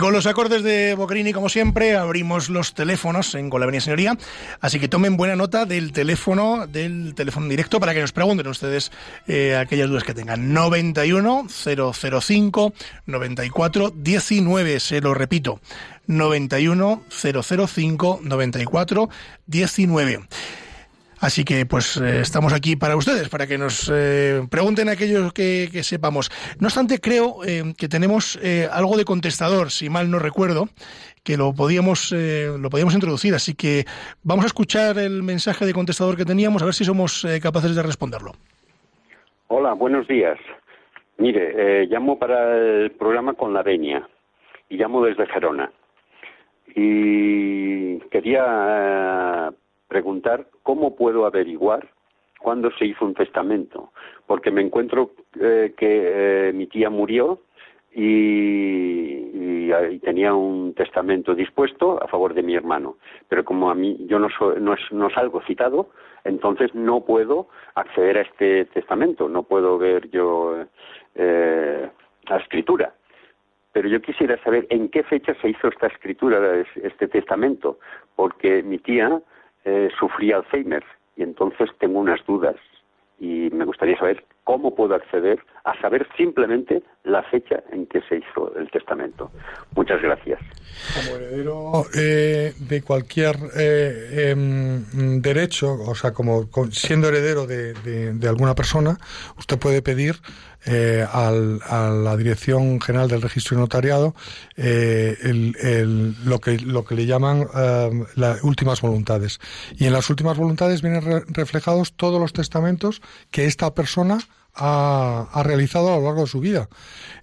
Con los acordes de Boccherini, como siempre, abrimos los teléfonos en Con la Avenida Señoría. Así que tomen buena nota del teléfono, del teléfono directo para que nos pregunten ustedes eh, aquellas dudas que tengan. 91 005 94 19, se lo repito. 91 005 94 19. Así que pues eh, estamos aquí para ustedes, para que nos eh, pregunten aquellos que, sepamos. No obstante, creo eh, que tenemos eh, algo de contestador, si mal no recuerdo, que lo podíamos, lo podíamos introducir. Así que vamos a escuchar el mensaje de contestador que teníamos, a ver si somos capaces de responderlo. Hola, buenos días. Mire, llamo para el programa con la venia y llamo desde Gerona. Y quería preguntar cómo puedo averiguar cuándo se hizo un testamento, porque me encuentro eh, que eh, mi tía murió y, tenía un testamento dispuesto a favor de mi hermano, pero como a mí yo no, soy, no, es- no salgo citado, entonces no puedo acceder a este testamento, no puedo ver yo eh, la escritura. Pero yo quisiera saber en qué fecha se hizo esta escritura, este testamento, porque mi tía eh, sufría Alzheimer y entonces tengo unas dudas y me gustaría saber cómo puedo acceder a saber simplemente la fecha en que se hizo el testamento. Muchas gracias. Como heredero eh, de cualquier eh, em, derecho, o sea, como siendo heredero de, de- de alguna persona, usted puede pedir eh, al- a la Dirección General del Registro y Notariado eh, el- el- lo, que, lo que le llaman em, las últimas voluntades. Y en las últimas voluntades vienen re- reflejados todos los testamentos que esta persona ha, ha realizado a lo largo de su vida.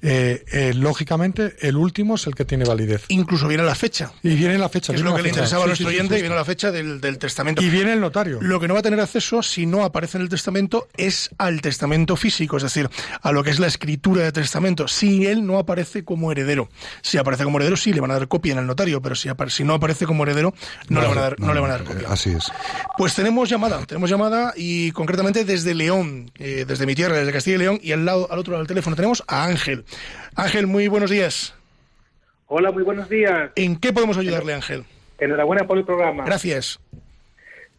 Eh, eh, lógicamente, el último es el que tiene validez. Incluso viene la fecha, Y viene la fecha. es lo que le interesaba a nuestro sí, oyente, sí, y viene la fecha del, del testamento. Y viene el notario. Lo que no va a tener acceso, si no aparece en el testamento, es al testamento físico, es decir, a lo que es la escritura de testamento. Si él no aparece como heredero. Si aparece como heredero, sí le van a dar copia en el notario, pero si, si no aparece como heredero, no, le van a dar, no, le van a dar copia. Así es. Pues tenemos llamada, tenemos llamada y concretamente desde León, eh, desde mi tierra, desde Castilla y León, y al lado, al otro lado del teléfono tenemos a Ángel. Ángel, muy buenos días. Hola, muy buenos días. ¿En qué podemos ayudarle, Ángel? Enhorabuena por el programa. Gracias.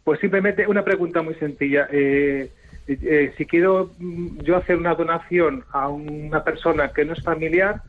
Pues simplemente una pregunta muy sencilla. Eh, eh, si quiero mm, yo hacer una donación a una persona que no es familiar,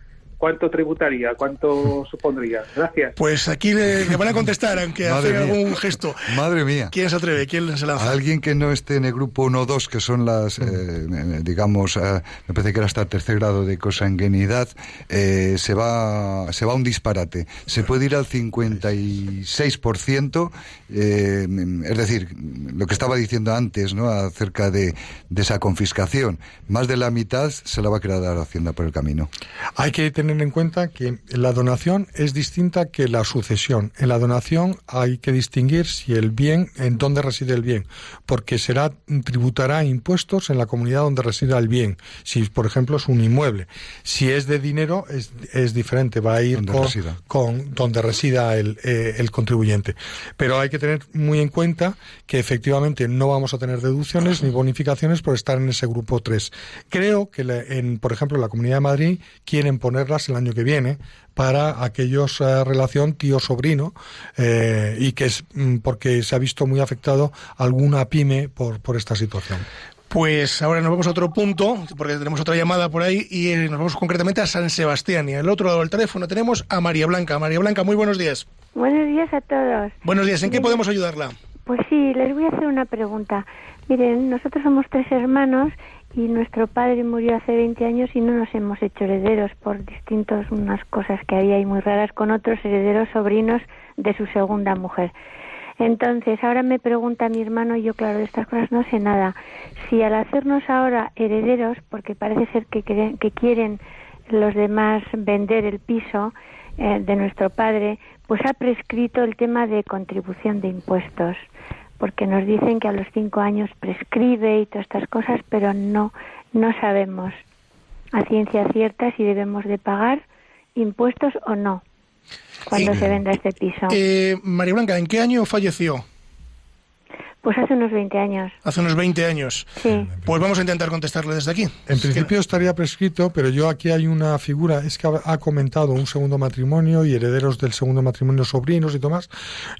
¿cuánto tributaría? ¿Cuánto supondría? Gracias. Pues aquí le, le van a contestar, aunque hace mía. algún gesto. Madre mía. ¿Quién se atreve? ¿Quién se lanza? Alguien que no esté en el grupo 1 o 2, que son las, eh, eh, digamos, eh, me parece que era hasta el tercer grado de consanguinidad, eh, se, va, se va a un disparate. Se puede ir al 56%, eh, es decir, lo que estaba diciendo antes, ¿no?, acerca de, de esa confiscación. Más de la mitad se la va a quedar dar Hacienda por el camino. Hay que tener en cuenta que la donación es distinta que la sucesión. En la donación hay que distinguir si el bien, en dónde reside el bien, porque será tributará impuestos en la comunidad donde resida el bien. Si, por ejemplo, es un inmueble. Si es de dinero, es, es diferente, va a ir Donde con, resida. con donde resida el, eh, el contribuyente. Pero hay que tener muy en cuenta que efectivamente no vamos a tener deducciones ni bonificaciones por estar en ese grupo 3. Creo que, la- en, por ejemplo, la Comunidad de Madrid quieren ponerlas el año que viene para aquellos eh, relación tío-sobrino eh, y que es mm, porque se ha visto muy afectado alguna pyme por, por esta situación. Pues ahora nos vamos a otro punto, porque tenemos otra llamada por ahí, y eh, nos vamos concretamente a San Sebastián. Y al otro lado del teléfono tenemos a María Blanca. María Blanca, muy buenos días. Buenos días a todos. Buenos días, ¿en qué podemos ayudarla? Pues sí, les voy a hacer una pregunta. Miren, nosotros somos tres hermanos y nuestro padre murió hace 20 años y no nos hemos hecho herederos por distintas unas cosas que había ahí muy raras con otros herederos sobrinos de su segunda mujer. Entonces, ahora me pregunta mi hermano, y yo claro, de estas cosas no sé nada, si al hacernos ahora herederos, porque parece ser que quieren los demás vender el piso eh, de nuestro padre, pues ha prescrito el tema de contribución de impuestos, porque nos dicen que a los cinco años prescribe y todas estas cosas, pero no, no sabemos a ciencia cierta si debemos de pagar impuestos o no cuando Eh, se venda este piso. Eh, María Blanca, ¿en qué año falleció? Pues hace unos 20 años. Hace unos 20 años. Sí. Pues vamos a intentar contestarle desde aquí. En principio estaría prescrito, pero yo aquí hay una figura, es que ha- comentado un segundo matrimonio y herederos del segundo matrimonio, sobrinos y demás.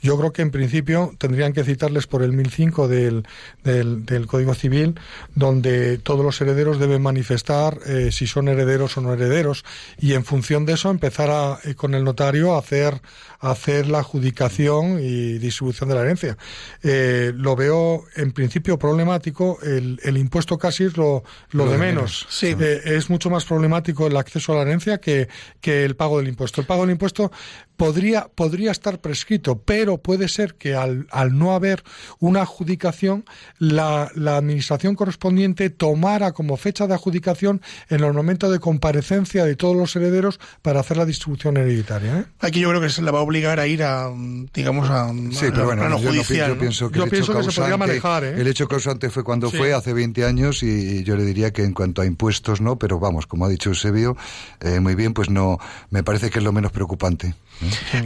Yo creo que en principio tendrían que citarles por el 1005 del, del, del Código Civil, donde todos los herederos deben manifestar eh, si son herederos o no herederos, y en función de eso empezar a, eh, con el notario a hacer, a hacer la adjudicación y distribución de la herencia. Eh, lo veo en principio problemático, el, el impuesto casi es lo, lo, Lo de de menos. menos, sí. Eh, es mucho más problemático el acceso a la herencia que, que el pago del impuesto. El pago del impuesto podría, podría estar prescrito, pero puede ser que al, al no haber una adjudicación, la, la administración correspondiente tomara como fecha de adjudicación en el momento de comparecencia de todos los herederos para hacer la distribución hereditaria. ¿eh? Aquí yo creo que se la va a obligar a ir a, digamos, a, Sí, a- pero bueno, plano yo, no judicial. yo ¿no? pienso que, Yo el, pienso hecho que se podría manejar, ¿eh? el hecho causante fue cuando Sí. fue, hace 20 años, y yo le diría que en cuanto a impuestos no, pero vamos, como ha dicho Eusebio, eh, muy bien, pues no, me parece que es lo menos preocupante.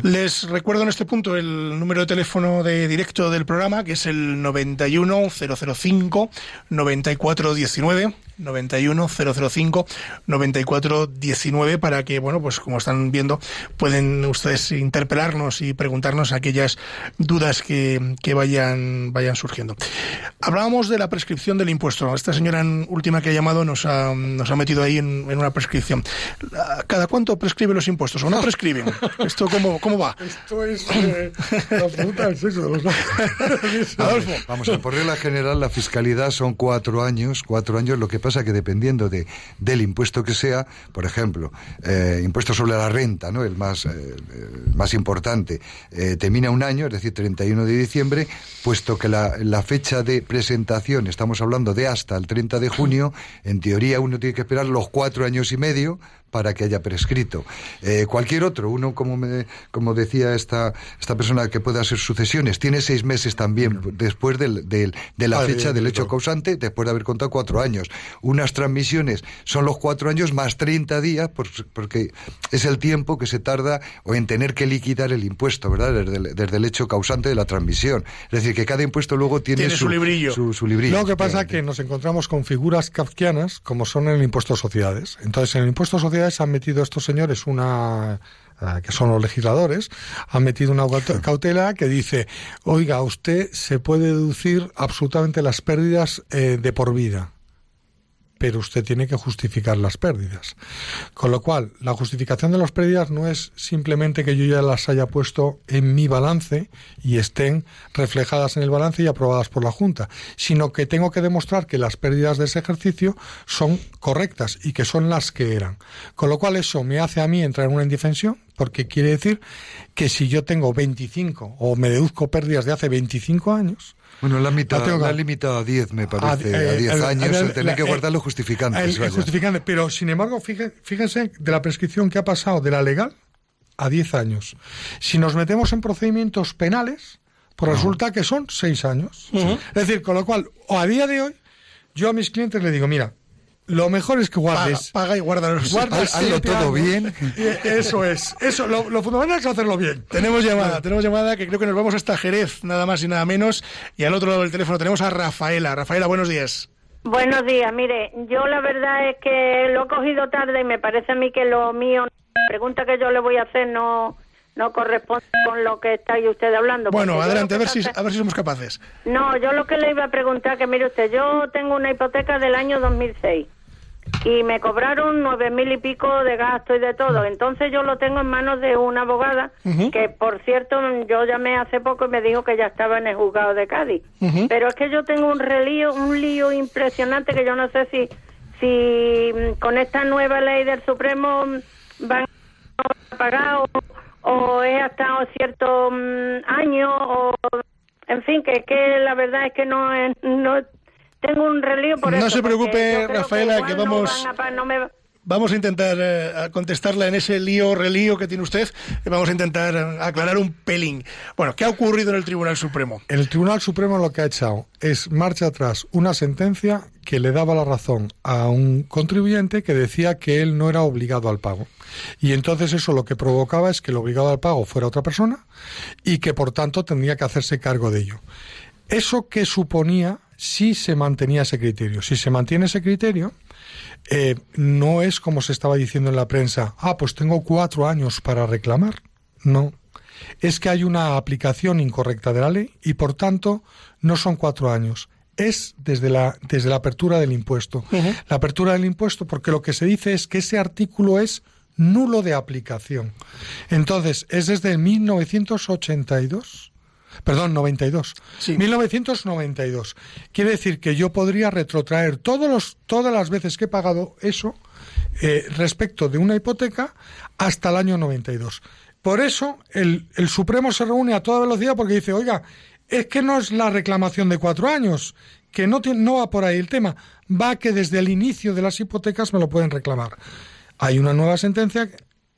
Les recuerdo en este punto el número de teléfono de directo del programa, que es el 91005 9419 91005 9419 para que, bueno, pues como están viendo, pueden ustedes interpelarnos y preguntarnos aquellas dudas que, que vayan, vayan surgiendo. Hablábamos de la prescripción del impuesto. Esta señora en- última que ha llamado nos ha, nos ha metido ahí en, en una prescripción. ¿Cada cuánto prescriben los impuestos o no prescriben? ¿Esto cómo, cómo va? Esto es eh, la del sexo de los Adolfo. Vamos, a por regla general la fiscalidad son cuatro años, cuatro años, lo que pasa que dependiendo de, del impuesto que sea, por ejemplo, eh, impuesto sobre la renta, ¿no? el más, eh, más importante, eh, termina un año, es decir, 31 de diciembre, puesto que la, la fecha de presentación, estamos hablando de hasta el 30 de junio, en teoría uno tiene que esperar los cuatro años y medio para que haya prescrito. Eh, cualquier otro, uno como me, como decía esta, esta persona que puede hacer sucesiones, tiene seis meses también después del, del- de la Ah, fecha del hecho causante, después de haber contado cuatro años. Unas transmisiones son los cuatro años más 30 días, por- porque es el tiempo que se tarda o en tener que liquidar el impuesto, ¿verdad? Desde el, desde el hecho causante de la transmisión. Es decir, que cada impuesto luego tiene, Tiene su librillo. Su, su librillo, Lo que pasa es que nos encontramos con figuras kafkianas como son en el impuesto a sociedades. Entonces, en el impuesto a sociedades han metido estos señores una eh, que son los legisladores, han metido una caute- cautela que dice, oiga, usted se puede deducir absolutamente las pérdidas eh, de por vida. Pero usted tiene que justificar las pérdidas. Con lo cual, la justificación de las pérdidas no es simplemente que yo ya las haya puesto en mi balance y estén reflejadas en el balance y aprobadas por la Junta, sino que tengo que demostrar que las pérdidas de ese ejercicio son correctas y que son las que eran. Con lo cual, eso me hace a mí entrar en una indefensión, porque quiere decir que si yo tengo 25 o me deduzco pérdidas de hace 25 años, Bueno, la mitad, La tengo la limitado a 10, me Ah, parece, eh, a 10 el- años, el- el tener la- que guardar los justificantes. el justificante. Pero, sin embargo, fíjense, fíjense de la prescripción que ha pasado de la legal a 10 años. Si nos metemos en procedimientos penales, pues resulta que son 6 años. Es decir, con lo cual, o a día de hoy, yo a mis clientes les digo, mira, lo mejor es que guardes... paga y guarda los guardas Haz- hazlo todo bien. Eso es. Eso, lo, lo fundamental es hacerlo bien. Tenemos llamada, tenemos llamada que creo que nos vamos hasta Jerez, nada más y nada menos. Y al otro lado del teléfono tenemos a Rafaela. Rafaela, buenos días. Buenos días, mire, yo la verdad es que lo he cogido tarde y me parece a mí que lo mío, la pregunta que yo le voy a hacer no no corresponde con lo que estáis usted hablando. Bueno, adelante, a ver si, a ver si somos capaces. No, yo lo que le iba a preguntar, que mire usted, yo tengo una hipoteca del año 2006 y me cobraron nueve mil y pico de gasto y de todo. Entonces yo lo tengo en manos de una abogada que, por cierto, yo llamé hace poco y me dijo que ya estaba en el juzgado de Cádiz. Pero es que yo tengo un relío, un lío impresionante que yo no sé si, si mm, con esta nueva ley del Supremo mm, van a pagar o, o es hasta cierto mm, año o en fin que, que la verdad es que no es- no tengo un relío por No eso, se porque preocupe, Rafaela, que no vamos- van a no me- Vamos a intentar eh, contestarla en ese lío, relío que tiene usted. y Vamos a intentar eh, aclarar un pelín. Bueno, ¿qué ha ocurrido en el Tribunal Supremo? El Tribunal Supremo lo que ha echado es marcha atrás una sentencia que le daba la razón a un contribuyente que decía que él no era obligado al pago. Y entonces eso lo que provocaba es que el obligado al pago fuera otra persona y que por tanto tendría que hacerse cargo de ello. ¿Eso que suponía si se mantenía ese criterio? Si se mantiene ese criterio, eh, no es como se estaba diciendo en la prensa, ah, pues tengo cuatro años para reclamar. No. Es que hay una aplicación incorrecta de la ley y por tanto no son cuatro años. Es desde la, desde la apertura del impuesto. La apertura del impuesto, porque lo que se dice es que ese artículo es nulo de aplicación. Entonces, es desde 1982. Perdón, 92. 1992. Quiere decir que yo podría retrotraer todos los, todas las veces que he pagado eso eh, respecto de una hipoteca hasta el año 92. Por eso el, el Supremo se reúne a toda velocidad porque dice, oiga, es que no es la reclamación de cuatro años, que no, tiene- no va por ahí el tema, va que desde el inicio de las hipotecas me lo pueden reclamar. Hay una nueva sentencia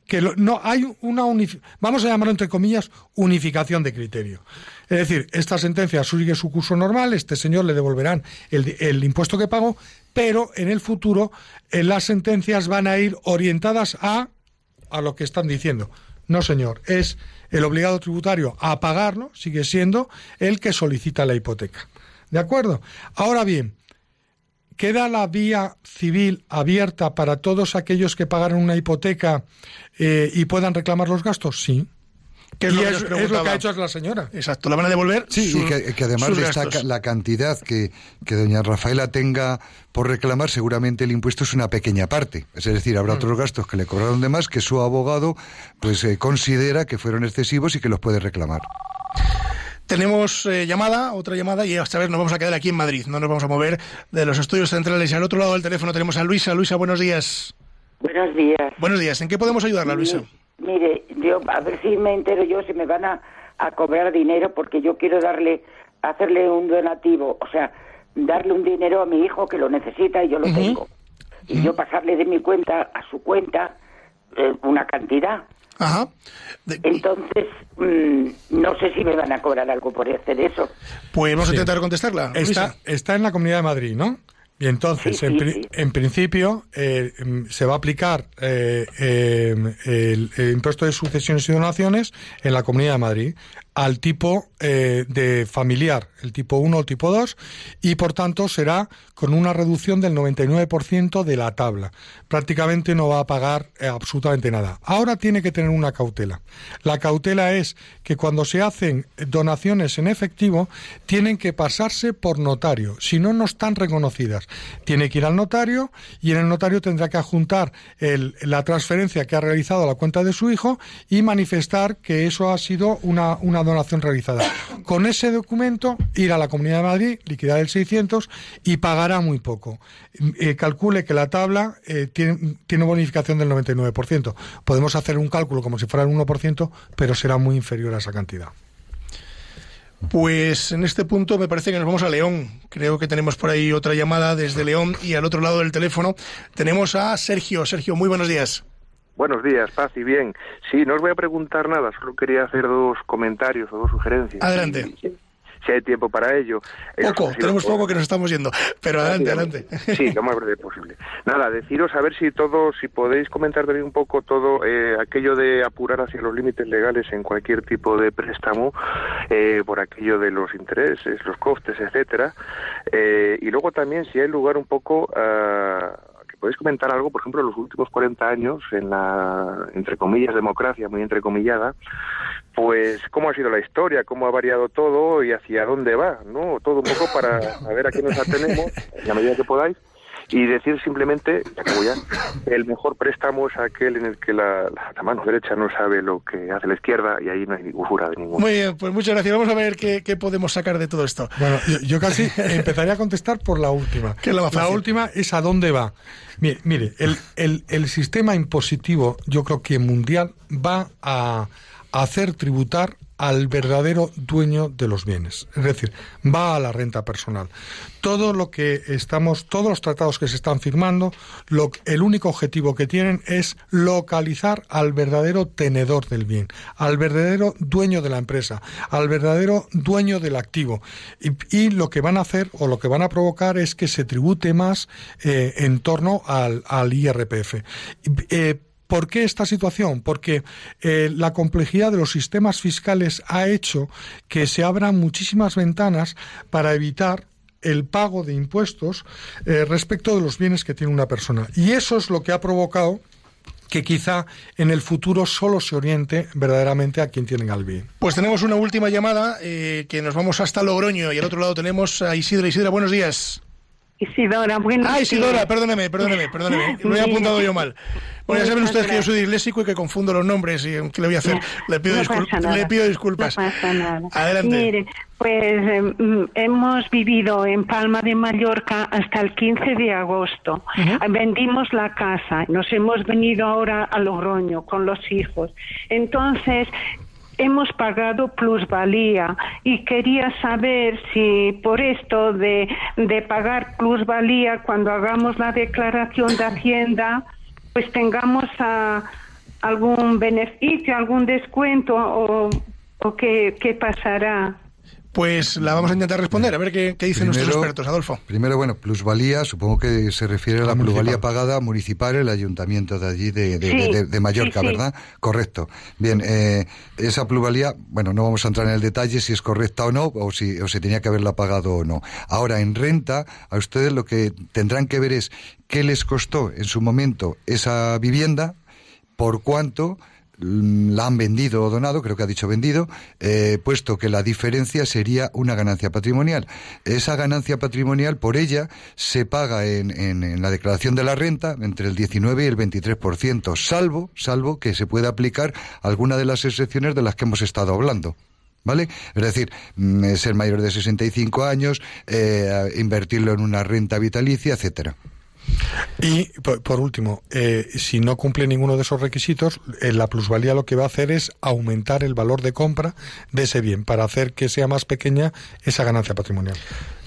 que lo- no hay una vamos a llamarlo entre comillas unificación de criterio. Es decir, esta sentencia sigue su curso normal, este señor le devolverán el, el impuesto que pagó, pero en el futuro eh, las sentencias van a ir orientadas a a lo que están diciendo. No, señor, es el obligado tributario a pagarlo, sigue siendo el que solicita la hipoteca. ¿De acuerdo? Ahora bien, ¿queda la vía civil abierta para todos aquellos que pagaron una hipoteca eh, y puedan reclamar los gastos? Sí. ¿Qué es y lo que es, nos es lo preguntaba? que ha hecho la señora. Exacto, la van a devolver. Sí, sus- y que, que además sus de esta gastos. ca- la cantidad que, que doña Rafaela tenga por reclamar, seguramente el impuesto es una pequeña parte. Es decir, habrá otros gastos que le cobraron de más que su abogado pues eh, considera que fueron excesivos y que los puede reclamar. Tenemos eh, llamada, otra llamada, y esta vez nos vamos a quedar aquí en Madrid. No nos vamos a mover de los estudios centrales. Y al otro lado del teléfono tenemos a Luisa. Luisa, buenos días. Buenos días. Buenos días. ¿En qué podemos ayudarla, Luisa? Mire, yo a ver si me entero yo si me van a, a cobrar dinero porque yo quiero darle, hacerle un donativo, o sea, darle un dinero a mi hijo que lo necesita y yo lo tengo. Y yo pasarle de mi cuenta a su cuenta eh, una cantidad. Ajá. Entonces, mm, no sé si me van a cobrar algo por hacer eso. Pues vamos Sí. a intentar contestarla. Está, está en la Comunidad de Madrid, ¿no? Y entonces, Sí, en, sí, pri- sí. en principio, eh, mm, se va a aplicar eh, eh, el, el impuesto de sucesiones y donaciones en la Comunidad de Madrid. Al tipo eh, de familiar, el tipo 1 o tipo 2, y por tanto será con una reducción del 99% de la tabla. Prácticamente no va a pagar eh, absolutamente nada. Ahora tiene que tener una cautela. La cautela es que cuando se hacen donaciones en efectivo, tienen que pasarse por notario, si no, no están reconocidas. Tiene que ir al notario y en el notario tendrá que adjuntar la transferencia que ha realizado a la cuenta de su hijo y manifestar que eso ha sido una donación realizada. Con ese documento, ir a la Comunidad de Madrid, liquidar el 600 y pagará muy poco. Eh, calcule que la tabla eh, tiene, tiene bonificación del 99%. Podemos hacer un cálculo como si fuera el 1%, pero será muy inferior a esa cantidad. Pues en este punto me parece que nos vamos a León. Creo que tenemos por ahí otra llamada desde León y al otro lado del teléfono tenemos a Sergio. Sergio, muy buenos días. Buenos días, paz y bien. Sí, no os voy a preguntar nada, solo quería hacer dos comentarios o dos sugerencias. Adelante. Si, si hay tiempo para ello. Poco, tenemos por- poco que nos estamos yendo, pero adelante, adelante. Sí, lo más breve posible. Nada, deciros a ver si todo, si podéis comentar también un poco todo eh, aquello de apurar hacia los límites legales en cualquier tipo de préstamo, eh, por aquello de los intereses, los costes, etcétera. Eh, y luego también si hay lugar un poco a que podéis comentar algo, por ejemplo, en los últimos 40 años en la, entre comillas, democracia, muy entrecomillada, pues cómo ha sido la historia, cómo ha variado todo y hacia dónde va, ¿no? Todo un poco para saber a qué nos atenemos, en la medida que podáis, y decir simplemente, ya que voy ya, el mejor préstamo es aquel en el que la, la- la mano derecha no sabe lo que hace la izquierda y ahí no hay usura de ninguna. Muy bien, pues muchas gracias. Vamos a ver qué, qué podemos sacar de todo esto. Bueno, yo, yo casi empezaría a contestar por la última. ¿Qué es la más fácil? última es a dónde va. Mire, mire el, el- el sistema impositivo, yo creo que mundial, va a, a hacer tributar al verdadero dueño de los bienes. Es decir, va a la renta personal. Todo lo que estamos, todos los tratados que se están firmando, el único objetivo que tienen es localizar al verdadero tenedor del bien, al verdadero dueño de la empresa, al verdadero dueño del activo. Y, lo que van a hacer o lo que van a provocar es que se tribute más eh, en torno al, IRPF. ¿Por qué esta situación? Porque eh, la complejidad de los sistemas fiscales ha hecho que se abran muchísimas ventanas para evitar el pago de impuestos eh, respecto de los bienes que tiene una persona. Y eso es lo que ha provocado que quizá en el futuro solo se oriente verdaderamente a quien tiene el bien. Pues tenemos una última llamada, eh, que nos vamos hasta Logroño y al otro lado tenemos a Isidra. Isidra, buenos días. Isidora, buenos Ah, Isidora, días. perdóneme, perdóneme, perdóneme. Lo he apuntado yo mal. Bueno, ya saben ustedes que yo soy disléxico y que confundo los nombres. ¿Y qué le voy a hacer? Le pido, No discul- pasa nada. le pido disculpas. No pasa nada. Adelante. Mire, pues eh, mm, hemos vivido en Palma de Mallorca hasta el 15 de agosto. Vendimos la casa, nos hemos venido ahora a Logroño con los hijos. Entonces, hemos pagado plusvalía y quería saber si por esto de, de pagar plusvalía cuando hagamos la declaración de Hacienda, pues tengamos ah, algún beneficio, algún descuento o, o qué, qué pasará. Pues la vamos a intentar responder, a ver qué, qué dicen nuestros expertos, Adolfo. Primero, bueno, plusvalía, supongo que se refiere a la plusvalía pagada municipal, el ayuntamiento de allí, de, de- Sí, de- de Mallorca, sí, sí. ¿verdad? Correcto. Bien, eh, esa plusvalía, bueno, no vamos a entrar en el detalle si es correcta o no, o si o se tenía que haberla pagado o no. Ahora, en renta, a ustedes lo que tendrán que ver es qué les costó en su momento esa vivienda, por cuánto la han vendido o donado, creo que ha dicho vendido, eh, puesto que la diferencia sería una ganancia patrimonial. Esa ganancia patrimonial, por ella, se paga en, en- en la declaración de la renta entre el 19 y el 23%, salvo, salvo que se pueda aplicar alguna de las excepciones de las que hemos estado hablando. ¿Vale? Es decir, mm, eh, ser mayor de 65 años, eh, invertirlo en una renta vitalicia, etcétera. Y por, último, eh, si no cumple ninguno de esos requisitos, eh, la plusvalía lo que va a hacer es aumentar el valor de compra de ese bien para hacer que sea más pequeña esa ganancia patrimonial.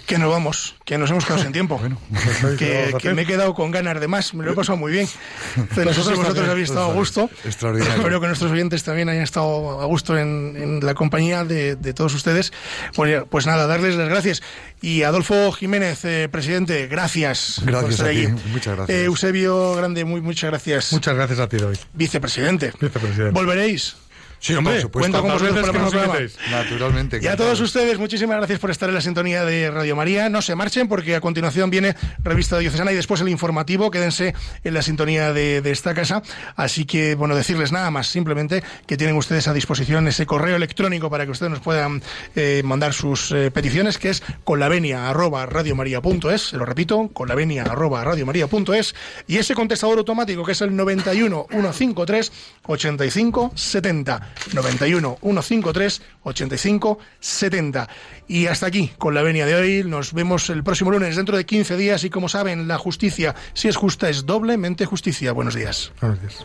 Que nos vamos, que nos hemos quedado sin tiempo. ¿qué que, hacer? me he quedado con ganas de más, me lo he pasado muy bien. Entonces, si Nosotros vosotros habéis estado a gusto. Extraordinario. Espero que nuestros oyentes también hayan estado a gusto en, en la compañía de, de todos ustedes. Pues, pues nada, darles las gracias. Y Adolfo Jiménez, eh, presidente, gracias. por Gracias estar a ti, allí. muchas gracias. Eh, Eusebio Grande, muy, muchas gracias. Muchas gracias a ti, David. Vicepresidente. Vicepresidente. ¿Volveréis? Sí, hombre, Por supuesto. cuento con vosotros para que el nos programa. invitéis. Naturalmente. Y a todos ustedes, muchísimas gracias por estar en la sintonía de Radio María. No se marchen porque a continuación viene Revista Diocesana y después el informativo. Quédense en la sintonía de, de esta casa. Así que, bueno, decirles nada más, simplemente que tienen ustedes a disposición ese correo electrónico para que ustedes nos puedan eh, mandar sus eh, peticiones, que es conlavenia.radiomaria.es. Se lo repito, conlavenia.radiomaria.es. Y ese contestador automático, que es el 91 153 85 70. 91 153 85 70. Y hasta aquí con la venia de hoy. Nos vemos el próximo lunes dentro de 15 días. Y como saben, la justicia, si es justa, es doblemente justicia. Buenos días. Gracias.